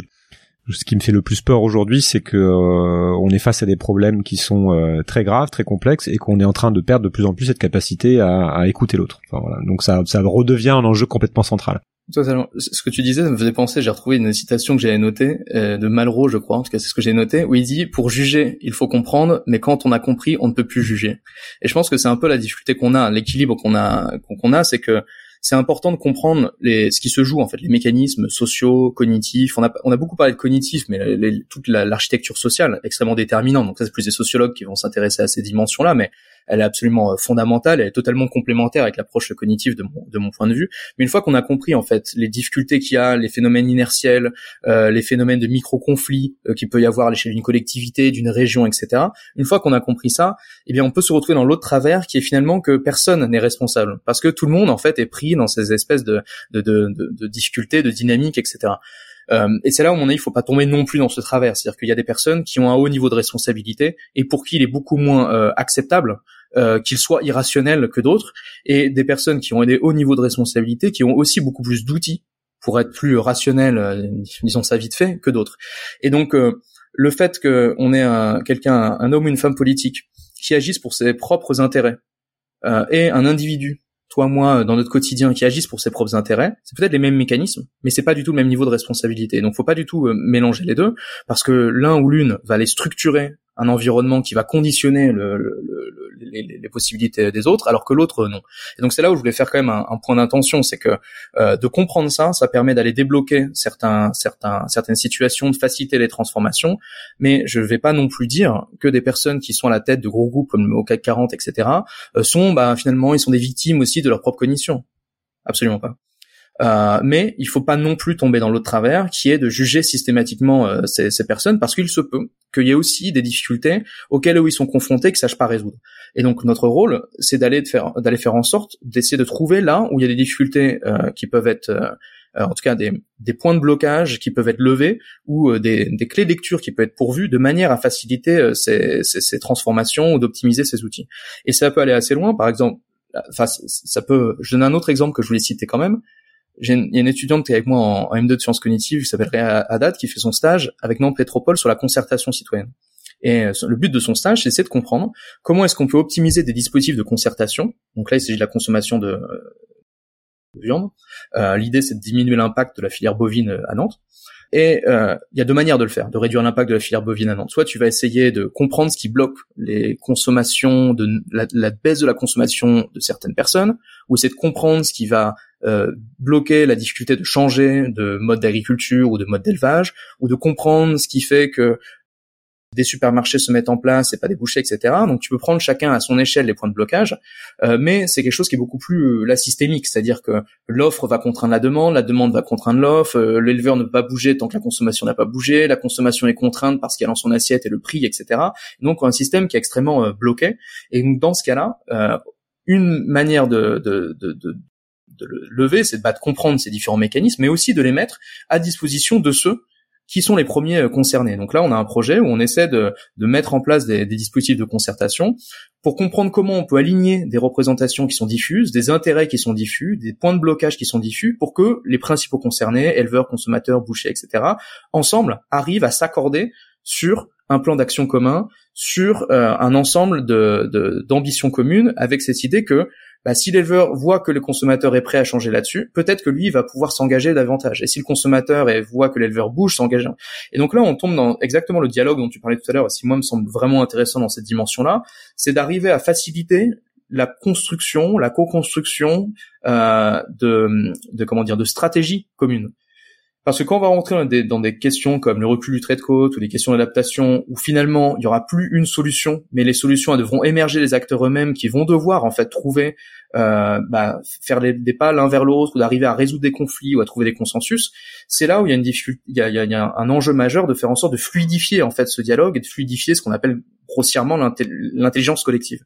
ce qui me fait le plus peur aujourd'hui, c'est que euh, on est face à des problèmes qui sont euh, très graves, très complexes, et qu'on est en train de perdre de plus en plus cette capacité à, à écouter l'autre. Enfin, voilà. Donc ça, ça redevient un enjeu complètement central. Ce que tu disais, ça me faisait penser, j'ai retrouvé une citation que j'avais notée, euh, de Malraux, je crois, en tout cas c'est ce que j'ai noté, où il dit « Pour juger, il faut comprendre, mais quand on a compris, on ne peut plus juger ». Et je pense que c'est un peu la difficulté qu'on a, l'équilibre qu'on a, qu'on a, c'est que c'est important de comprendre ce qui se joue en fait, les mécanismes sociaux, cognitifs. On a, beaucoup parlé de cognitifs, mais toute l'architecture sociale extrêmement déterminante. Donc ça, c'est plus des sociologues qui vont s'intéresser à ces dimensions-là, mais elle est absolument euh, fondamentale, elle est totalement complémentaire avec l'approche cognitive de mon, de mon point de vue. Mais une fois qu'on a compris en fait les difficultés qu'il y a, les phénomènes inertiels, euh, les phénomènes de micro-conflits euh, qu'il peut y avoir à l'échelle d'une collectivité, d'une région, etc. Une fois qu'on a compris ça, eh bien on peut se retrouver dans l'autre travers qui est finalement que personne n'est responsable parce que tout le monde en fait est pris dans ces espèces de, de, de, de, de difficultés, de dynamiques, etc. Euh, et c'est là où on est, il faut pas tomber non plus dans ce travers, c'est-à-dire qu'il y a des personnes qui ont un haut niveau de responsabilité et pour qui il est beaucoup moins euh, acceptable euh, qu'ils soient irrationnels que d'autres, et des personnes qui ont des hauts niveaux de responsabilité, qui ont aussi beaucoup plus d'outils pour être plus rationnels, euh, disons ça vite fait, que d'autres. Et donc euh, le fait qu'on ait un, quelqu'un, un homme ou une femme politique qui agisse pour ses propres intérêts et un individu toi, moi, dans notre quotidien, qui agissent pour ses propres intérêts, c'est peut-être les mêmes mécanismes, mais c'est pas du tout le même niveau de responsabilité. Donc, faut pas du tout euh, mélanger les deux, parce que l'un ou l'une va les structurer un environnement qui va conditionner le, le, les, les, possibilités des autres, alors que l'autre non. Et donc c'est là où je voulais faire quand même un, un point d'intention, c'est que euh, de comprendre ça, ça permet d'aller débloquer certains, certains, certaines situations, de faciliter les transformations. Mais je ne vais pas non plus dire que des personnes qui sont à la tête de gros groupes comme au CAC 40, etc., euh, sont bah, finalement ils sont des victimes aussi de leur propre cognition. Absolument pas. Euh, mais il faut pas non plus tomber dans l'autre travers, qui est de juger systématiquement euh, ces, ces, personnes, parce qu'il se peut qu'il y ait aussi des difficultés auxquelles eux, ils sont confrontés, qu'ils sachent pas résoudre. Et donc notre rôle, c'est d'aller faire d'aller faire en sorte d'essayer de trouver là où il y a des difficultés euh, qui peuvent être euh, en tout cas des, des, points de blocage qui peuvent être levés ou des, des, clés de lecture qui peuvent être pourvues de manière à faciliter ces, ces, ces transformations ou d'optimiser ces outils. Et ça peut aller assez loin. Par exemple, enfin ça peut. Je donne un autre exemple que je voulais citer quand même j'ai il y a une étudiante qui est avec moi en, M2 de sciences cognitives qui s'appelle Réa Haddad qui fait son stage avec Nantes Métropole sur la concertation citoyenne. Et euh, le but de son stage, c'est de comprendre comment est-ce qu'on peut optimiser des dispositifs de concertation. Donc là, il s'agit de la consommation de, de viande. Euh, L'idée, c'est de diminuer l'impact de la filière bovine euh, à Nantes. Et euh, il y a deux manières de le faire, de réduire l'impact de la filière bovine à Nantes. Soit tu vas essayer de comprendre ce qui bloque les consommations, de la, la baisse de la consommation de certaines personnes, ou essayer de comprendre ce qui va euh, bloquer la difficulté de changer de mode d'agriculture ou de mode d'élevage, ou de comprendre ce qui fait que des supermarchés se mettent en place et pas des bouchers, etc. Donc tu peux prendre chacun à son échelle les points de blocage, euh, mais c'est quelque chose qui est beaucoup plus euh, la systémique, c'est-à-dire que l'offre va contraindre la demande, la demande va contraindre l'offre, euh, l'éleveur ne peut pas bouger tant que la consommation n'a pas bougé, la consommation est contrainte parce qu'il y a dans son assiette et le prix, etc. Donc un système qui est extrêmement euh, bloqué. Et donc dans ce cas-là, une manière de, de, de, de de le lever, c'est de, bah, de comprendre ces différents mécanismes, mais aussi de les mettre à disposition de ceux qui sont les premiers euh, concernés. Donc là, on a un projet où on essaie de, mettre en place des, dispositifs de concertation pour comprendre comment on peut aligner des représentations qui sont diffuses, des intérêts qui sont diffus, des points de blocage qui sont diffus, pour que les principaux concernés, éleveurs, consommateurs, bouchers, etc., ensemble arrivent à s'accorder sur un plan d'action commun, sur euh, un ensemble d'ambitions communes, avec cette idée que bah, si l'éleveur voit que le consommateur est prêt à changer là-dessus, peut-être que lui va pouvoir s'engager davantage. Et si le consommateur voit que l'éleveur bouge, s'engage. Et donc là, on tombe dans exactement le dialogue dont tu parlais tout à l'heure, et qui moi me semble vraiment intéressant dans cette dimension-là, c'est d'arriver à faciliter la construction, la co-construction euh, de, de comment dire, de stratégies communes. Parce que quand on va rentrer dans des, questions comme le recul du trait de côte ou des questions d'adaptation, où finalement il y aura plus une solution, mais les solutions devront émerger des acteurs eux-mêmes qui vont devoir en fait trouver, euh, bah, faire des pas l'un vers l'autre ou d'arriver à résoudre des conflits ou à trouver des consensus. C'est là où il y a une difficulté, il y il y a un enjeu majeur de faire en sorte de fluidifier en fait ce dialogue et de fluidifier ce qu'on appelle grossièrement l'intelligence collective.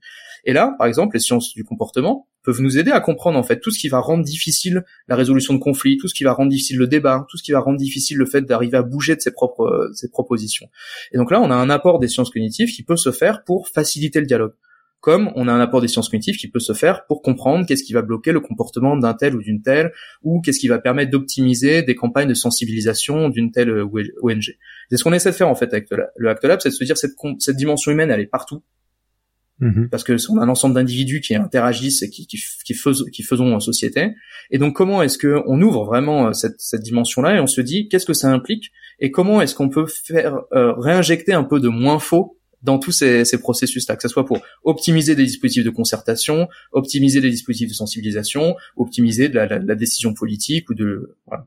Et là, par exemple, les sciences du comportement peuvent nous aider à comprendre en fait tout ce qui va rendre difficile la résolution de conflits, tout ce qui va rendre difficile le débat, tout ce qui va rendre difficile le fait d'arriver à bouger de ses propres ses propositions. Et donc là, on a un apport des sciences cognitives qui peut se faire pour faciliter le dialogue. Comme on a un apport des sciences cognitives qui peut se faire pour comprendre qu'est-ce qui va bloquer le comportement d'un tel ou d'une telle, ou qu'est-ce qui va permettre d'optimiser des campagnes de sensibilisation d'une telle ONG. C'est ce qu'on essaie de faire en fait avec le Act Lab, c'est de se dire cette, cette dimension humaine, elle est partout Mhm. Parce que on a un ensemble d'individus qui interagissent et qui, qui, qui, qui faisons en société. Et donc, comment est-ce que on ouvre vraiment euh, cette, cette dimension-là et on se dit qu'est-ce que ça implique et comment est-ce qu'on peut faire euh, réinjecter un peu de moins faux dans tous ces, ces processus-là, que ce soit pour optimiser des dispositifs de concertation, optimiser des dispositifs de sensibilisation, optimiser de la, la, la décision politique ou de voilà.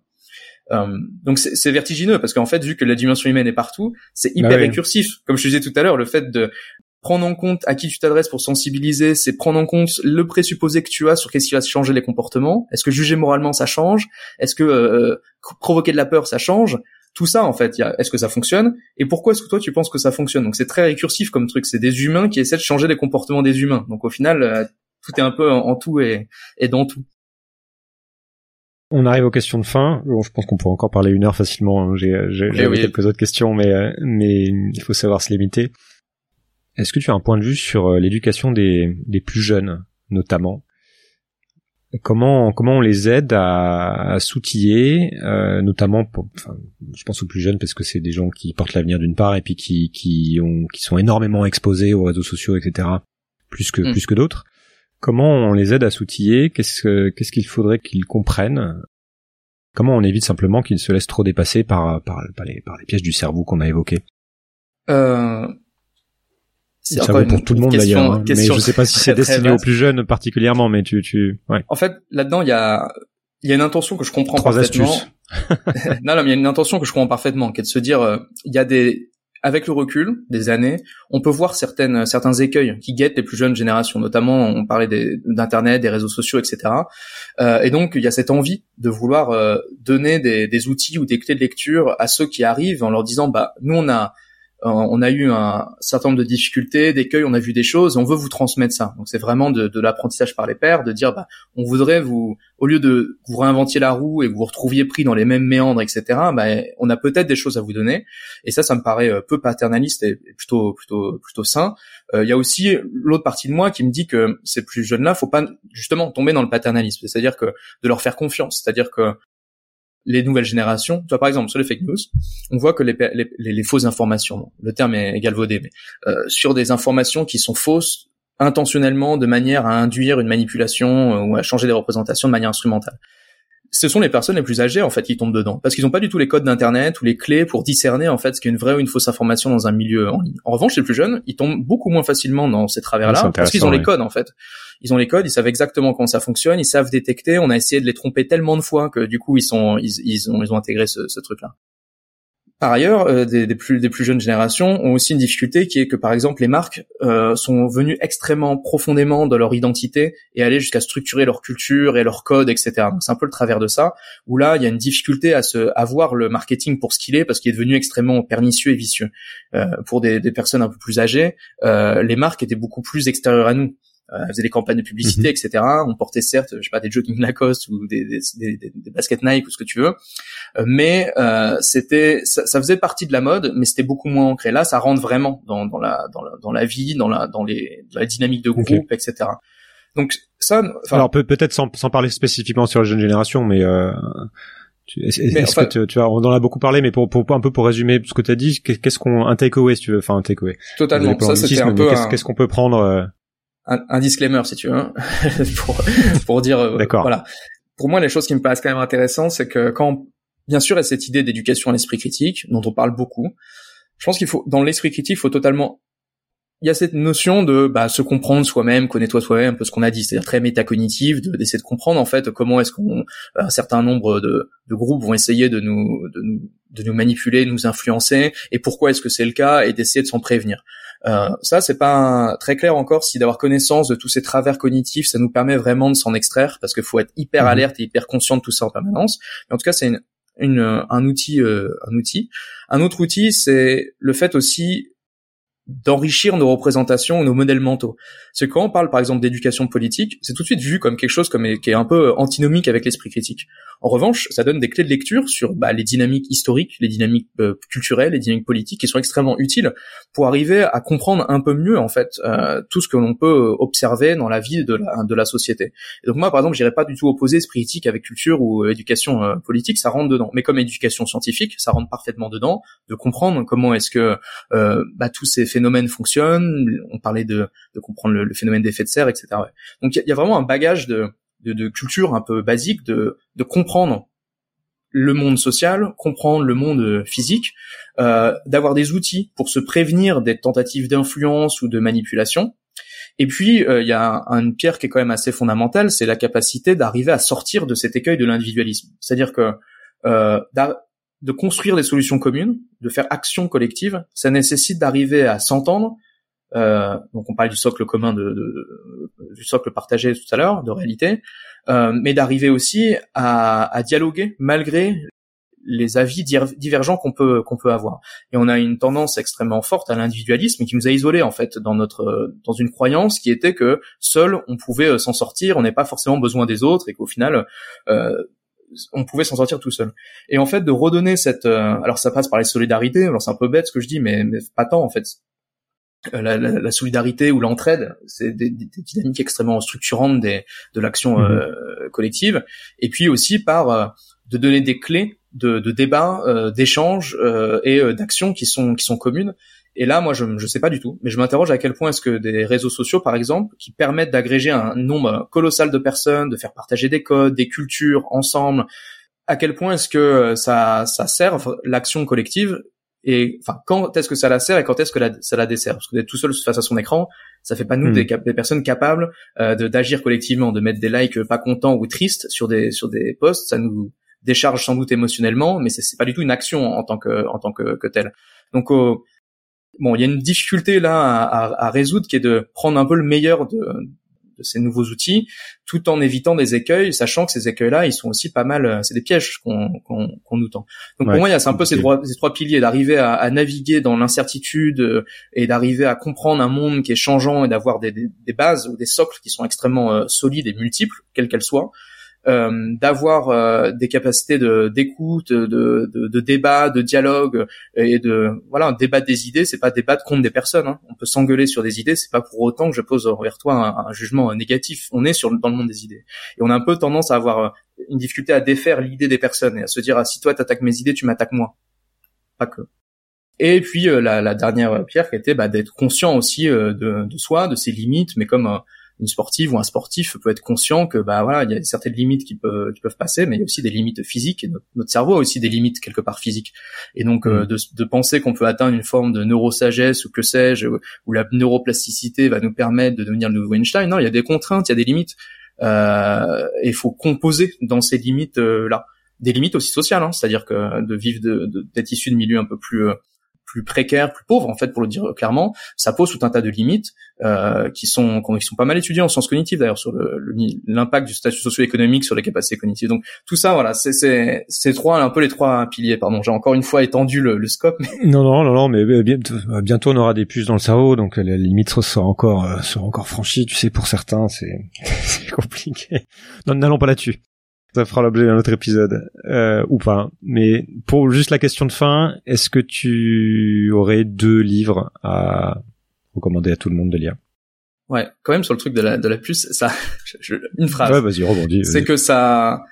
Euh, donc c'est vertigineux parce qu'en fait, vu que la dimension humaine est partout, c'est hyper bah récursif. Comme je disais tout à l'heure, le fait de prendre en compte à qui tu t'adresses pour sensibiliser, c'est prendre en compte le présupposé que tu as sur qu'est-ce qui va changer les comportements. Est-ce que juger moralement ça change? Est-ce que euh, provoquer de la peur ça change? Tout ça en fait, est-ce que ça fonctionne? Et pourquoi est-ce que toi tu penses que ça fonctionne? Donc c'est très récursif comme truc. C'est des humains qui essaient de changer les comportements des humains. Donc au final, euh, tout est un peu en, tout et, et dans tout. On arrive aux questions de fin. Bon, je pense qu'on pourrait encore parler une heure facilement. Hein. J'ai eh quelques autres questions, mais euh, mais il faut savoir se limiter. Est-ce que tu as un point de vue sur euh, l'éducation des, des plus jeunes, notamment? Comment comment on les aide à, à s'outiller, euh, notamment, pour, enfin, je pense aux plus jeunes parce que c'est des gens qui portent l'avenir d'une part et puis qui qui ont qui sont énormément exposés aux réseaux sociaux, etc. Plus que mm. plus que d'autres. Comment on les aide à s'outiller? Qu'est-ce qu'est-ce qu'il faudrait qu'ils comprennent? Comment on évite simplement qu'ils se laissent trop dépasser par par, les, par les pièges du cerveau qu'on a évoqués? Euh, c'est ça vaut pour tout le monde d'ailleurs. Hein. Mais je sais pas si c'est destiné aux plus jeunes particulièrement, mais tu, tu, ouais. En fait, là-dedans, il y a, il y a une intention que je comprends Trois parfaitement. non, non, mais il y a une intention que je comprends parfaitement, qui est de se dire, euh, il y a des, avec le recul des années, on peut voir certaines certains écueils qui guettent les plus jeunes générations, notamment on parlait d'internet, des réseaux sociaux, etc. Euh, et donc il y a cette envie de vouloir euh, donner des, des, outils ou des clés de lecture à ceux qui arrivent en leur disant bah nous on a on a eu un certain nombre de difficultés, d'écueils, on a vu des choses, on veut vous transmettre ça. Donc c'est vraiment de, l'apprentissage par les pairs, de dire bah, on voudrait vous, au lieu de vous réinventiez la roue et vous vous retrouviez pris dans les mêmes méandres, etc. Bah, on a peut-être des choses à vous donner. Et ça, ça me paraît euh, peu paternaliste et plutôt plutôt plutôt sain. Euh, il y a aussi l'autre partie de moi qui me dit que ces plus jeunes-là, faut pas justement tomber dans le paternalisme, c'est-à-dire que de leur faire confiance, c'est-à-dire que les nouvelles générations, tu vois, par exemple sur les fake news, on voit que les, les, les fausses informations, le terme est galvaudé, mais euh, sur des informations qui sont fausses intentionnellement de manière à induire une manipulation euh, ou à changer des représentations de manière instrumentale ce sont les personnes les plus âgées en fait qui tombent dedans parce qu'ils n'ont pas du tout les codes d'internet ou les clés pour discerner en fait ce qu'est une vraie ou une fausse information dans un milieu en ligne. En revanche, les plus jeunes, ils tombent beaucoup moins facilement dans ces travers-là parce qu'ils ont les codes en fait. Ils ont les codes, ils savent exactement comment ça fonctionne, ils savent détecter. On a essayé de les tromper tellement de fois que du coup ils sont ont intégré ce, truc-là. Par ailleurs, euh, des, plus, jeunes générations ont aussi une difficulté qui est que, par exemple, les marques euh, sont venues extrêmement profondément dans leur identité et aller jusqu'à structurer leur culture et leur code, etc. C'est un peu le travers de ça, où là, il y a une difficulté à, se, voir le marketing pour ce qu'il est, parce qu'il est devenu extrêmement pernicieux et vicieux. Euh, pour des, des, personnes un peu plus âgées, euh, les marques étaient beaucoup plus extérieures à nous euh, faisait des campagnes de publicité, mhm. etc. On portait certes, je sais pas, des jogging Lacoste ou des, des, des, des baskets Nike ou ce que tu veux, euh, mais euh, c'était, ça, ça, faisait partie de la mode, mais c'était beaucoup moins ancré. Là, ça rentre vraiment dans, dans la, dans la, dans la vie, dans la, dans les, dans la dynamique de groupe, etc. Donc ça, alors peut-être sans, sans parler spécifiquement sur la jeune génération, mais euh, est-ce que tu, tu vois, on en a beaucoup parlé, mais pour, pour un peu pour résumer ce que tu as dit, qu'est-ce qu'on un takeaway si tu veux, enfin un takeaway. Totalement. Ça c'était un peu. Qu'est-ce qu'on peut prendre euh, un, un, disclaimer si tu veux hein, pour, pour dire euh, D'accord. voilà pour moi les choses qui me paraissent quand même intéressantes c'est que quand bien sûr il y a cette idée d'éducation à l'esprit critique dont on parle beaucoup je pense qu'il faut dans l'esprit critique il faut totalement il y a cette notion de bah, se comprendre soi-même, connais-toi soi-même, un peu ce qu'on a dit, c'est-à-dire très métacognitive, d'essayer de, comprendre en fait comment est-ce qu'on un certain nombre de, de, groupes vont essayer de nous, de nous de nous manipuler, de nous influencer, et pourquoi est-ce que c'est le cas, et d'essayer de s'en prévenir. Euh, ça, c'est pas très clair encore si d'avoir connaissance de tous ces travers cognitifs, ça nous permet vraiment de s'en extraire, parce qu'il faut être hyper mhm. alerte et hyper conscient de tout ça en permanence. Mais en tout cas, c'est une, une, un outil, euh, un outil. Un autre outil, c'est le fait aussi d'enrichir nos représentations, nos modèles mentaux. C'est quand on parle par exemple d'éducation politique, c'est tout de suite vu comme quelque chose qui est un peu antinomique avec l'esprit critique. En revanche, ça donne des clés de lecture sur bah, les dynamiques historiques, les dynamiques euh, culturelles, les dynamiques politiques qui sont extrêmement utiles pour arriver à comprendre un peu mieux en fait euh, tout ce que l'on peut observer dans la vie de la, de la société. Et donc moi par exemple, j'irais pas du tout opposer esprit critique avec culture ou euh, éducation politique, ça rentre dedans. Mais comme éducation scientifique, ça rentre parfaitement dedans de comprendre comment est-ce que bah, tous ces phénomène fonctionne. On parlait de, comprendre le, phénomène d'effet de serre, etc. Donc il y, a vraiment un bagage de, de, de, culture un peu basique de, de comprendre le monde social, comprendre le monde physique, euh, d'avoir des outils pour se prévenir des tentatives d'influence ou de manipulation. Et puis, euh, il y a une pierre qui est quand même assez fondamentale, c'est la capacité d'arriver à sortir de cet écueil de l'individualisme. C'est-à-dire que euh, de construire des solutions communes, de faire action collective, ça nécessite d'arriver à s'entendre. Euh, donc on parlait du socle commun, de, de, du socle partagé tout à l'heure, de réalité, euh, mais d'arriver aussi à, à, dialoguer malgré les avis divergents qu'on peut qu'on peut avoir. Et on a une tendance extrêmement forte à l'individualisme qui nous a isolés en fait dans notre dans une croyance qui était que seul on pouvait euh, s'en sortir, on n'est pas forcément besoin des autres et qu'au final euh, on pouvait s'en sortir tout seul. Et en fait, de redonner cette, euh, alors ça passe par les solidarités. Alors c'est un peu bête ce que je dis, mais, mais pas tant en fait. Euh, la, la, la, solidarité ou l'entraide, c'est des, des, dynamiques extrêmement structurantes des, de l'action mhm. euh, collective. Et puis aussi par de donner des clés de, de débat, euh, d'échanges et d'actions qui sont qui sont communes et là, moi, je ne sais pas du tout, mais je m'interroge à quel point est-ce que des réseaux sociaux, par exemple, qui permettent d'agréger un nombre colossal de personnes, de faire partager des codes, des cultures ensemble, à quel point est-ce que ça, ça sert l'action collective et enfin quand est-ce que ça la sert et quand est-ce que ça la dessert? Parce que d'être tout seul face à son écran ça fait pas nous hmm. des, des, personnes capables euh, d'agir collectivement de mettre des likes pas contents ou tristes sur des sur des posts ça nous décharge sans doute émotionnellement mais c'est pas du tout une action en tant que en tant que, que telle donc bon, il y a une difficulté là à, à, résoudre qui est de prendre un peu le meilleur de, de ces nouveaux outils, tout en évitant des écueils, sachant que ces écueils-là, ils sont aussi pas mal, euh, c'est des pièges qu'on qu'on nous tend. Donc pour moi, il y a un peu ces trois, ces trois piliers d'arriver à, à, naviguer dans l'incertitude euh, et d'arriver à comprendre un monde qui est changeant et d'avoir des, des, des, bases ou des socles qui sont extrêmement euh, solides et multiples, quels qu'elles soient. Euh, d'avoir euh, des capacités de d'écoute, de, de, de, débat, de dialogue et de voilà un débat des idées. C'est pas débattre contre des personnes. Hein. On peut s'engueuler sur des idées. C'est pas pour autant que je pose envers toi un, jugement négatif. On est sur dans le monde des idées et on a un peu tendance à avoir euh, une difficulté à défaire l'idée des personnes et à se dire ah si toi t'attaques mes idées, tu m'attaques moi. Pas que. Et puis la, la, dernière pierre qui était bah, d'être conscient aussi de, de, soi, de ses limites, mais comme une sportive ou un sportif peut être conscient que bah voilà il y a certaines limites qui peuvent qui peuvent passer mais il y a aussi des limites physiques et notre, cerveau a aussi des limites quelque part physiques et donc euh, mm. de, de, penser qu'on peut atteindre une forme de neurosagesse ou que sais-je où la neuroplasticité va nous permettre de devenir le nouveau Einstein non il y a des contraintes il y a des limites euh, et il faut composer dans ces limites euh, là des limites aussi sociales hein, c'est-à-dire que de vivre d'être issu de milieux un peu plus euh, plus précaires, plus pauvres en fait pour le dire clairement, ça pose tout un tas de limites euh, qui sont qui sont pas mal étudiées en sciences cognitives d'ailleurs sur l'impact du statut socio-économique sur les capacités cognitives. Donc tout ça voilà, c'est c'est c'est trois un peu les trois piliers. Pardon, j'ai encore une fois étendu le, le scope. Mais... Non non non non, mais euh, bientôt on aura des puces dans le cerveau, donc les limites seront encore euh, seront encore franchies. Tu sais, pour certains c'est compliqué. N'allons pas là-dessus ça fera l'objet d'un autre épisode euh, ou pas. Mais pour juste la question de fin, est-ce que tu aurais deux livres à recommander à tout le monde de lire? Ouais, quand même sur le truc de la de la puce, ça, une phrase. Ouais, vas-y, rebondis. C'est que ça,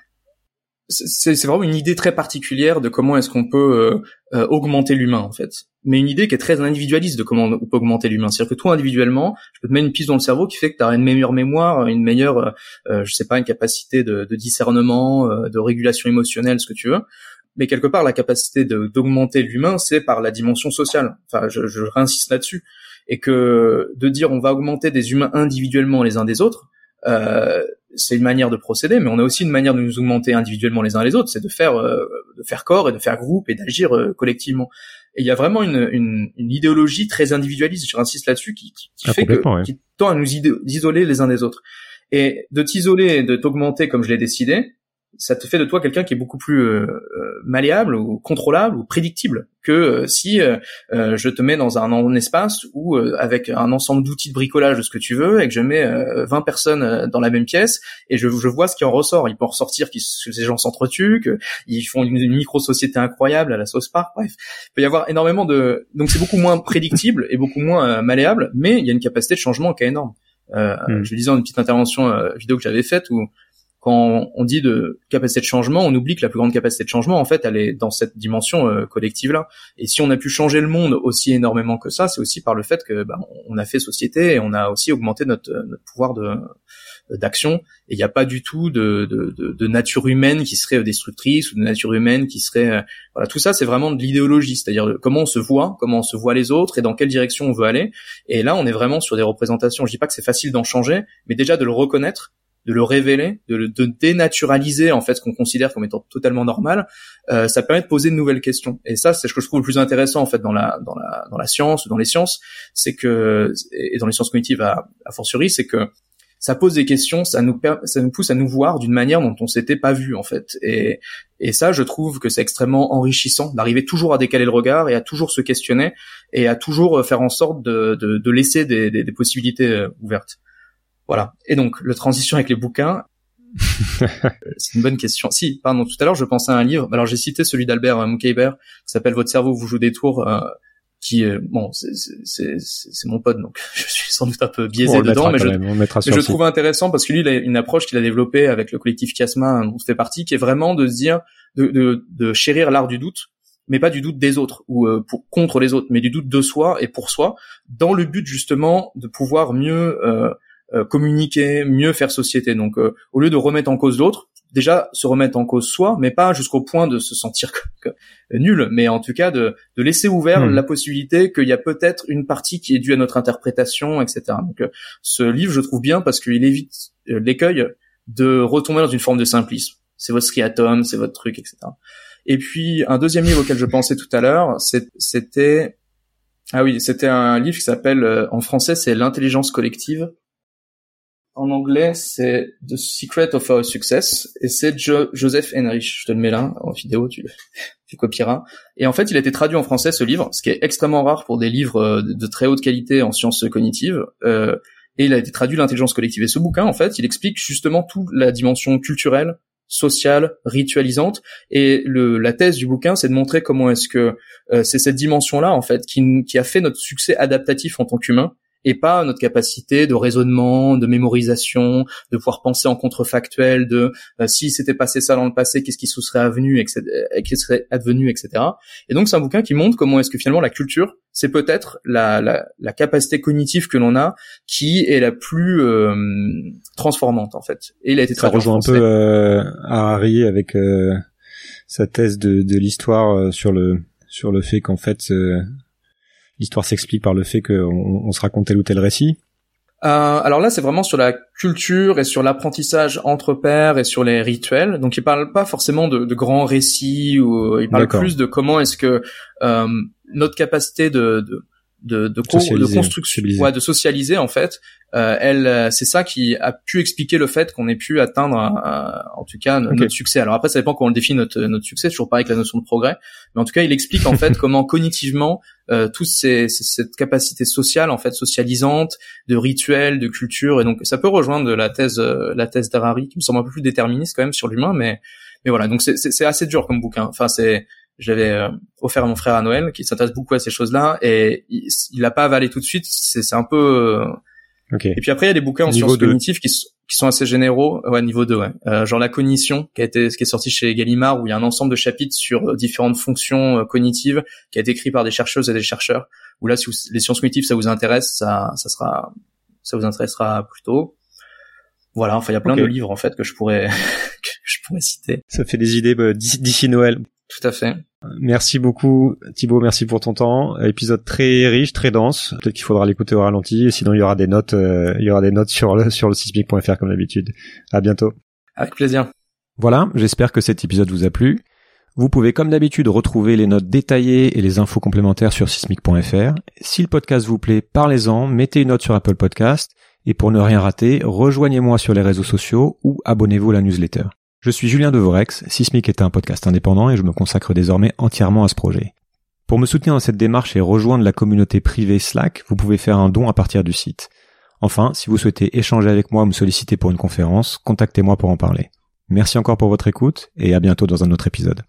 c'est vraiment une idée très particulière de comment est-ce qu'on peut euh, euh, augmenter l'humain en fait. Mais une idée qui est très individualiste de comment on peut augmenter l'humain. C'est-à-dire que toi individuellement, je peux te mettre une piste dans le cerveau qui fait que tu une meilleure mémoire, une meilleure, euh, je sais pas, une capacité de, de discernement, euh, de régulation émotionnelle, ce que tu veux. Mais quelque part, la capacité d'augmenter l'humain, c'est par la dimension sociale. Enfin, je, je réinsiste là-dessus. Et que de dire on va augmenter des humains individuellement les uns des autres, euh, c'est une manière de procéder, mais on a aussi une manière de nous augmenter individuellement les uns les autres, c'est de faire euh, de faire corps et de faire groupe et d'agir euh, collectivement. Et il y a vraiment une, une, une idéologie très individualiste, je insiste là-dessus, qui, qui, ah, fait que qui tend à nous isoler les uns des autres. Et de t'isoler et de t'augmenter comme je l'ai décidé, ça te fait de toi quelqu'un qui est beaucoup plus euh, euh, malléable ou contrôlable ou prédictible que euh, si je te mets dans un, un espace où avec un ensemble d'outils de bricolage de ce que tu veux et que je mets 20 personnes dans la même pièce et je, je vois ce qui en ressort. Il peut en ressortir que ces gens s'entretuent, qu'ils font une, micro-société incroyable à la sauce par. Bref, il peut y avoir énormément de... Donc c'est beaucoup moins prédictible et beaucoup moins malléable, mais il y a une capacité de changement qui est énorme. Euh, mm. Je disais dans une petite intervention vidéo que j'avais faite où quand on dit de capacité de changement, on oublie que la plus grande capacité de changement, en fait, elle est dans cette dimension euh, collective-là. Et si on a pu changer le monde aussi énormément que ça, c'est aussi par le fait que bah, on a fait société et on a aussi augmenté notre, notre pouvoir de d'action. Et il n'y a pas du tout de, de, de, de, nature humaine qui serait destructrice ou de nature humaine qui serait euh, voilà. Tout ça c'est vraiment de l'idéologie c'est-à-dire comment on se voit comment on se voit les autres et dans quelle direction on veut aller. Et là on est vraiment sur des représentations. Je dis pas que c'est facile d'en changer mais déjà de le reconnaître de le révéler, de, de dénaturaliser en fait ce qu'on considère comme étant totalement normal, euh, ça permet de poser de nouvelles questions. Et ça, c'est ce que je trouve le plus intéressant en fait dans la dans la dans la science ou dans les sciences, c'est que et dans les sciences cognitives à, à fortiori, c'est que ça pose des questions, ça nous ça nous pousse à nous voir d'une manière dont on s'était pas vu en fait. Et et ça, je trouve que c'est extrêmement enrichissant d'arriver toujours à décaler le regard et à toujours se questionner et à toujours faire en sorte de de, de laisser des, des, des possibilités euh, ouvertes. Voilà. Et donc, le transition avec les bouquins, c'est une bonne question. Si, pardon, tout à l'heure, je pensais à un livre. Alors, j'ai cité celui d'Albert euh, Mukaiber, qui s'appelle Votre cerveau vous joue des tours, euh, qui bon c'est mon pote donc je suis sans doute un peu biaisé dedans mais je, je trouve intéressant parce que lui il a une approche qu'il a développée avec le collectif Chiasma dont fait partie qui est vraiment de se dire de, de, de chérir l'art du doute mais pas du doute des autres ou euh, pour contre les autres mais du doute de soi et pour soi dans le but justement de pouvoir mieux euh, euh communiquer mieux faire société donc au lieu de remettre en cause l'autre déjà se remettre en cause soi, mais pas jusqu'au point de se sentir nul, mais en tout cas de, de laisser ouvert hmm. la possibilité qu'il y a peut-être une partie qui est due à notre interprétation, etc. Donc euh, ce livre, je trouve bien parce qu'il évite euh, l'écueil de retomber dans une forme de simplisme. C'est votre striatum, c'est votre truc, etc. Et puis un deuxième livre auquel je pensais tout à l'heure, c'était ah oui, c'était un livre qui s'appelle euh, en français c'est l'intelligence collective en anglais, c'est The Secret of Our Success, et c'est Joseph Henrich. Je te le mets là, en vidéo, tu, tu copieras. Et en fait, il a été traduit en français, ce livre, ce qui est extrêmement rare pour des livres euh, de très haute qualité en sciences cognitives. Euh, et il a été traduit l'intelligence collective. Et ce bouquin, en fait, il explique justement toute la dimension culturelle, sociale, ritualisante. Et le, la thèse du bouquin, c'est de montrer comment est-ce que euh, c'est cette dimension-là, en fait, qui, qui a fait notre succès adaptatif en tant qu'humain et pas notre capacité de raisonnement, de mémorisation, de pouvoir penser en contrefactuel, de euh, si c'était passé ça dans le passé, qu'est-ce qui se serait advenu, etc., qui serait advenu, etc. Et donc c'est un bouquin qui montre comment est-ce que finalement la culture, c'est peut-être la, la, la, capacité cognitive que l'on a qui est la plus euh, transformante en fait. Et il a été ça rejoint un peu euh, Harari avec euh, sa thèse de, de l'histoire sur le sur le fait qu'en fait l'histoire s'explique par le fait qu'on on se raconte tel ou tel récit euh, alors là, c'est vraiment sur la culture et sur l'apprentissage entre pairs et sur les rituels. Donc, il parle pas forcément de, de grands récits ou il parle plus de comment est-ce que euh, notre capacité de, de de, de, de construction, ouais, de socialiser en fait. Euh, elle, euh, c'est ça qui a pu expliquer le fait qu'on ait pu atteindre, en tout cas, notre succès. Alors après, ça dépend comment on définit notre, notre succès. Toujours pareil avec la notion de progrès, mais en tout cas, il explique en fait comment cognitivement euh, tous ces, cette capacité sociale en fait socialisante, de rituels, de culture, et donc ça peut rejoindre la thèse, euh, la thèse d'Harari qui me semble un peu plus déterministe quand même sur l'humain, mais mais voilà. Donc c'est assez dur comme bouquin. Enfin c'est je l'avais euh, offert à mon frère à Noël qui s'intéresse beaucoup à ces choses-là et il, l'a pas avalé tout de suite c'est un peu euh, et puis après il y a des bouquins en sciences cognitives qui, qui sont assez généraux. Ouais niveau 2 ouais. Euh, genre la cognition qui a été qui est sorti chez Gallimard où il y a un ensemble de chapitres sur différentes fonctions cognitives qui a été écrit par des chercheuses et des chercheurs. Où là si les sciences cognitives ça vous intéresse ça ça sera ça vous intéressera plutôt. Voilà enfin il y a plein de livres en fait que je pourrais que je pourrais citer. Ça fait des idées bah, d'ici Noël tout à fait. Merci beaucoup Thibaut, merci pour ton temps. Épisode très riche, très dense. Peut-être qu'il faudra l'écouter au ralenti, sinon il y aura des notes, euh, il y aura des notes sur le sur le sismic.fr comme d'habitude. À bientôt. Avec plaisir. Voilà, j'espère que cet épisode vous a plu. Vous pouvez comme d'habitude retrouver les notes détaillées et les infos complémentaires sur sismic.fr. Si le podcast vous plaît, parlez-en, mettez une note sur Apple Podcast et pour ne rien rater, rejoignez-moi sur les réseaux sociaux ou abonnez-vous à la newsletter. Je suis Julien Devorex, Sismic est un podcast indépendant et je me consacre désormais entièrement à ce projet. Pour me soutenir dans cette démarche et rejoindre la communauté privée Slack, vous pouvez faire un don à partir du site. Enfin, si vous souhaitez échanger avec moi ou me solliciter pour une conférence, contactez-moi pour en parler. Merci encore pour votre écoute et à bientôt dans un autre épisode.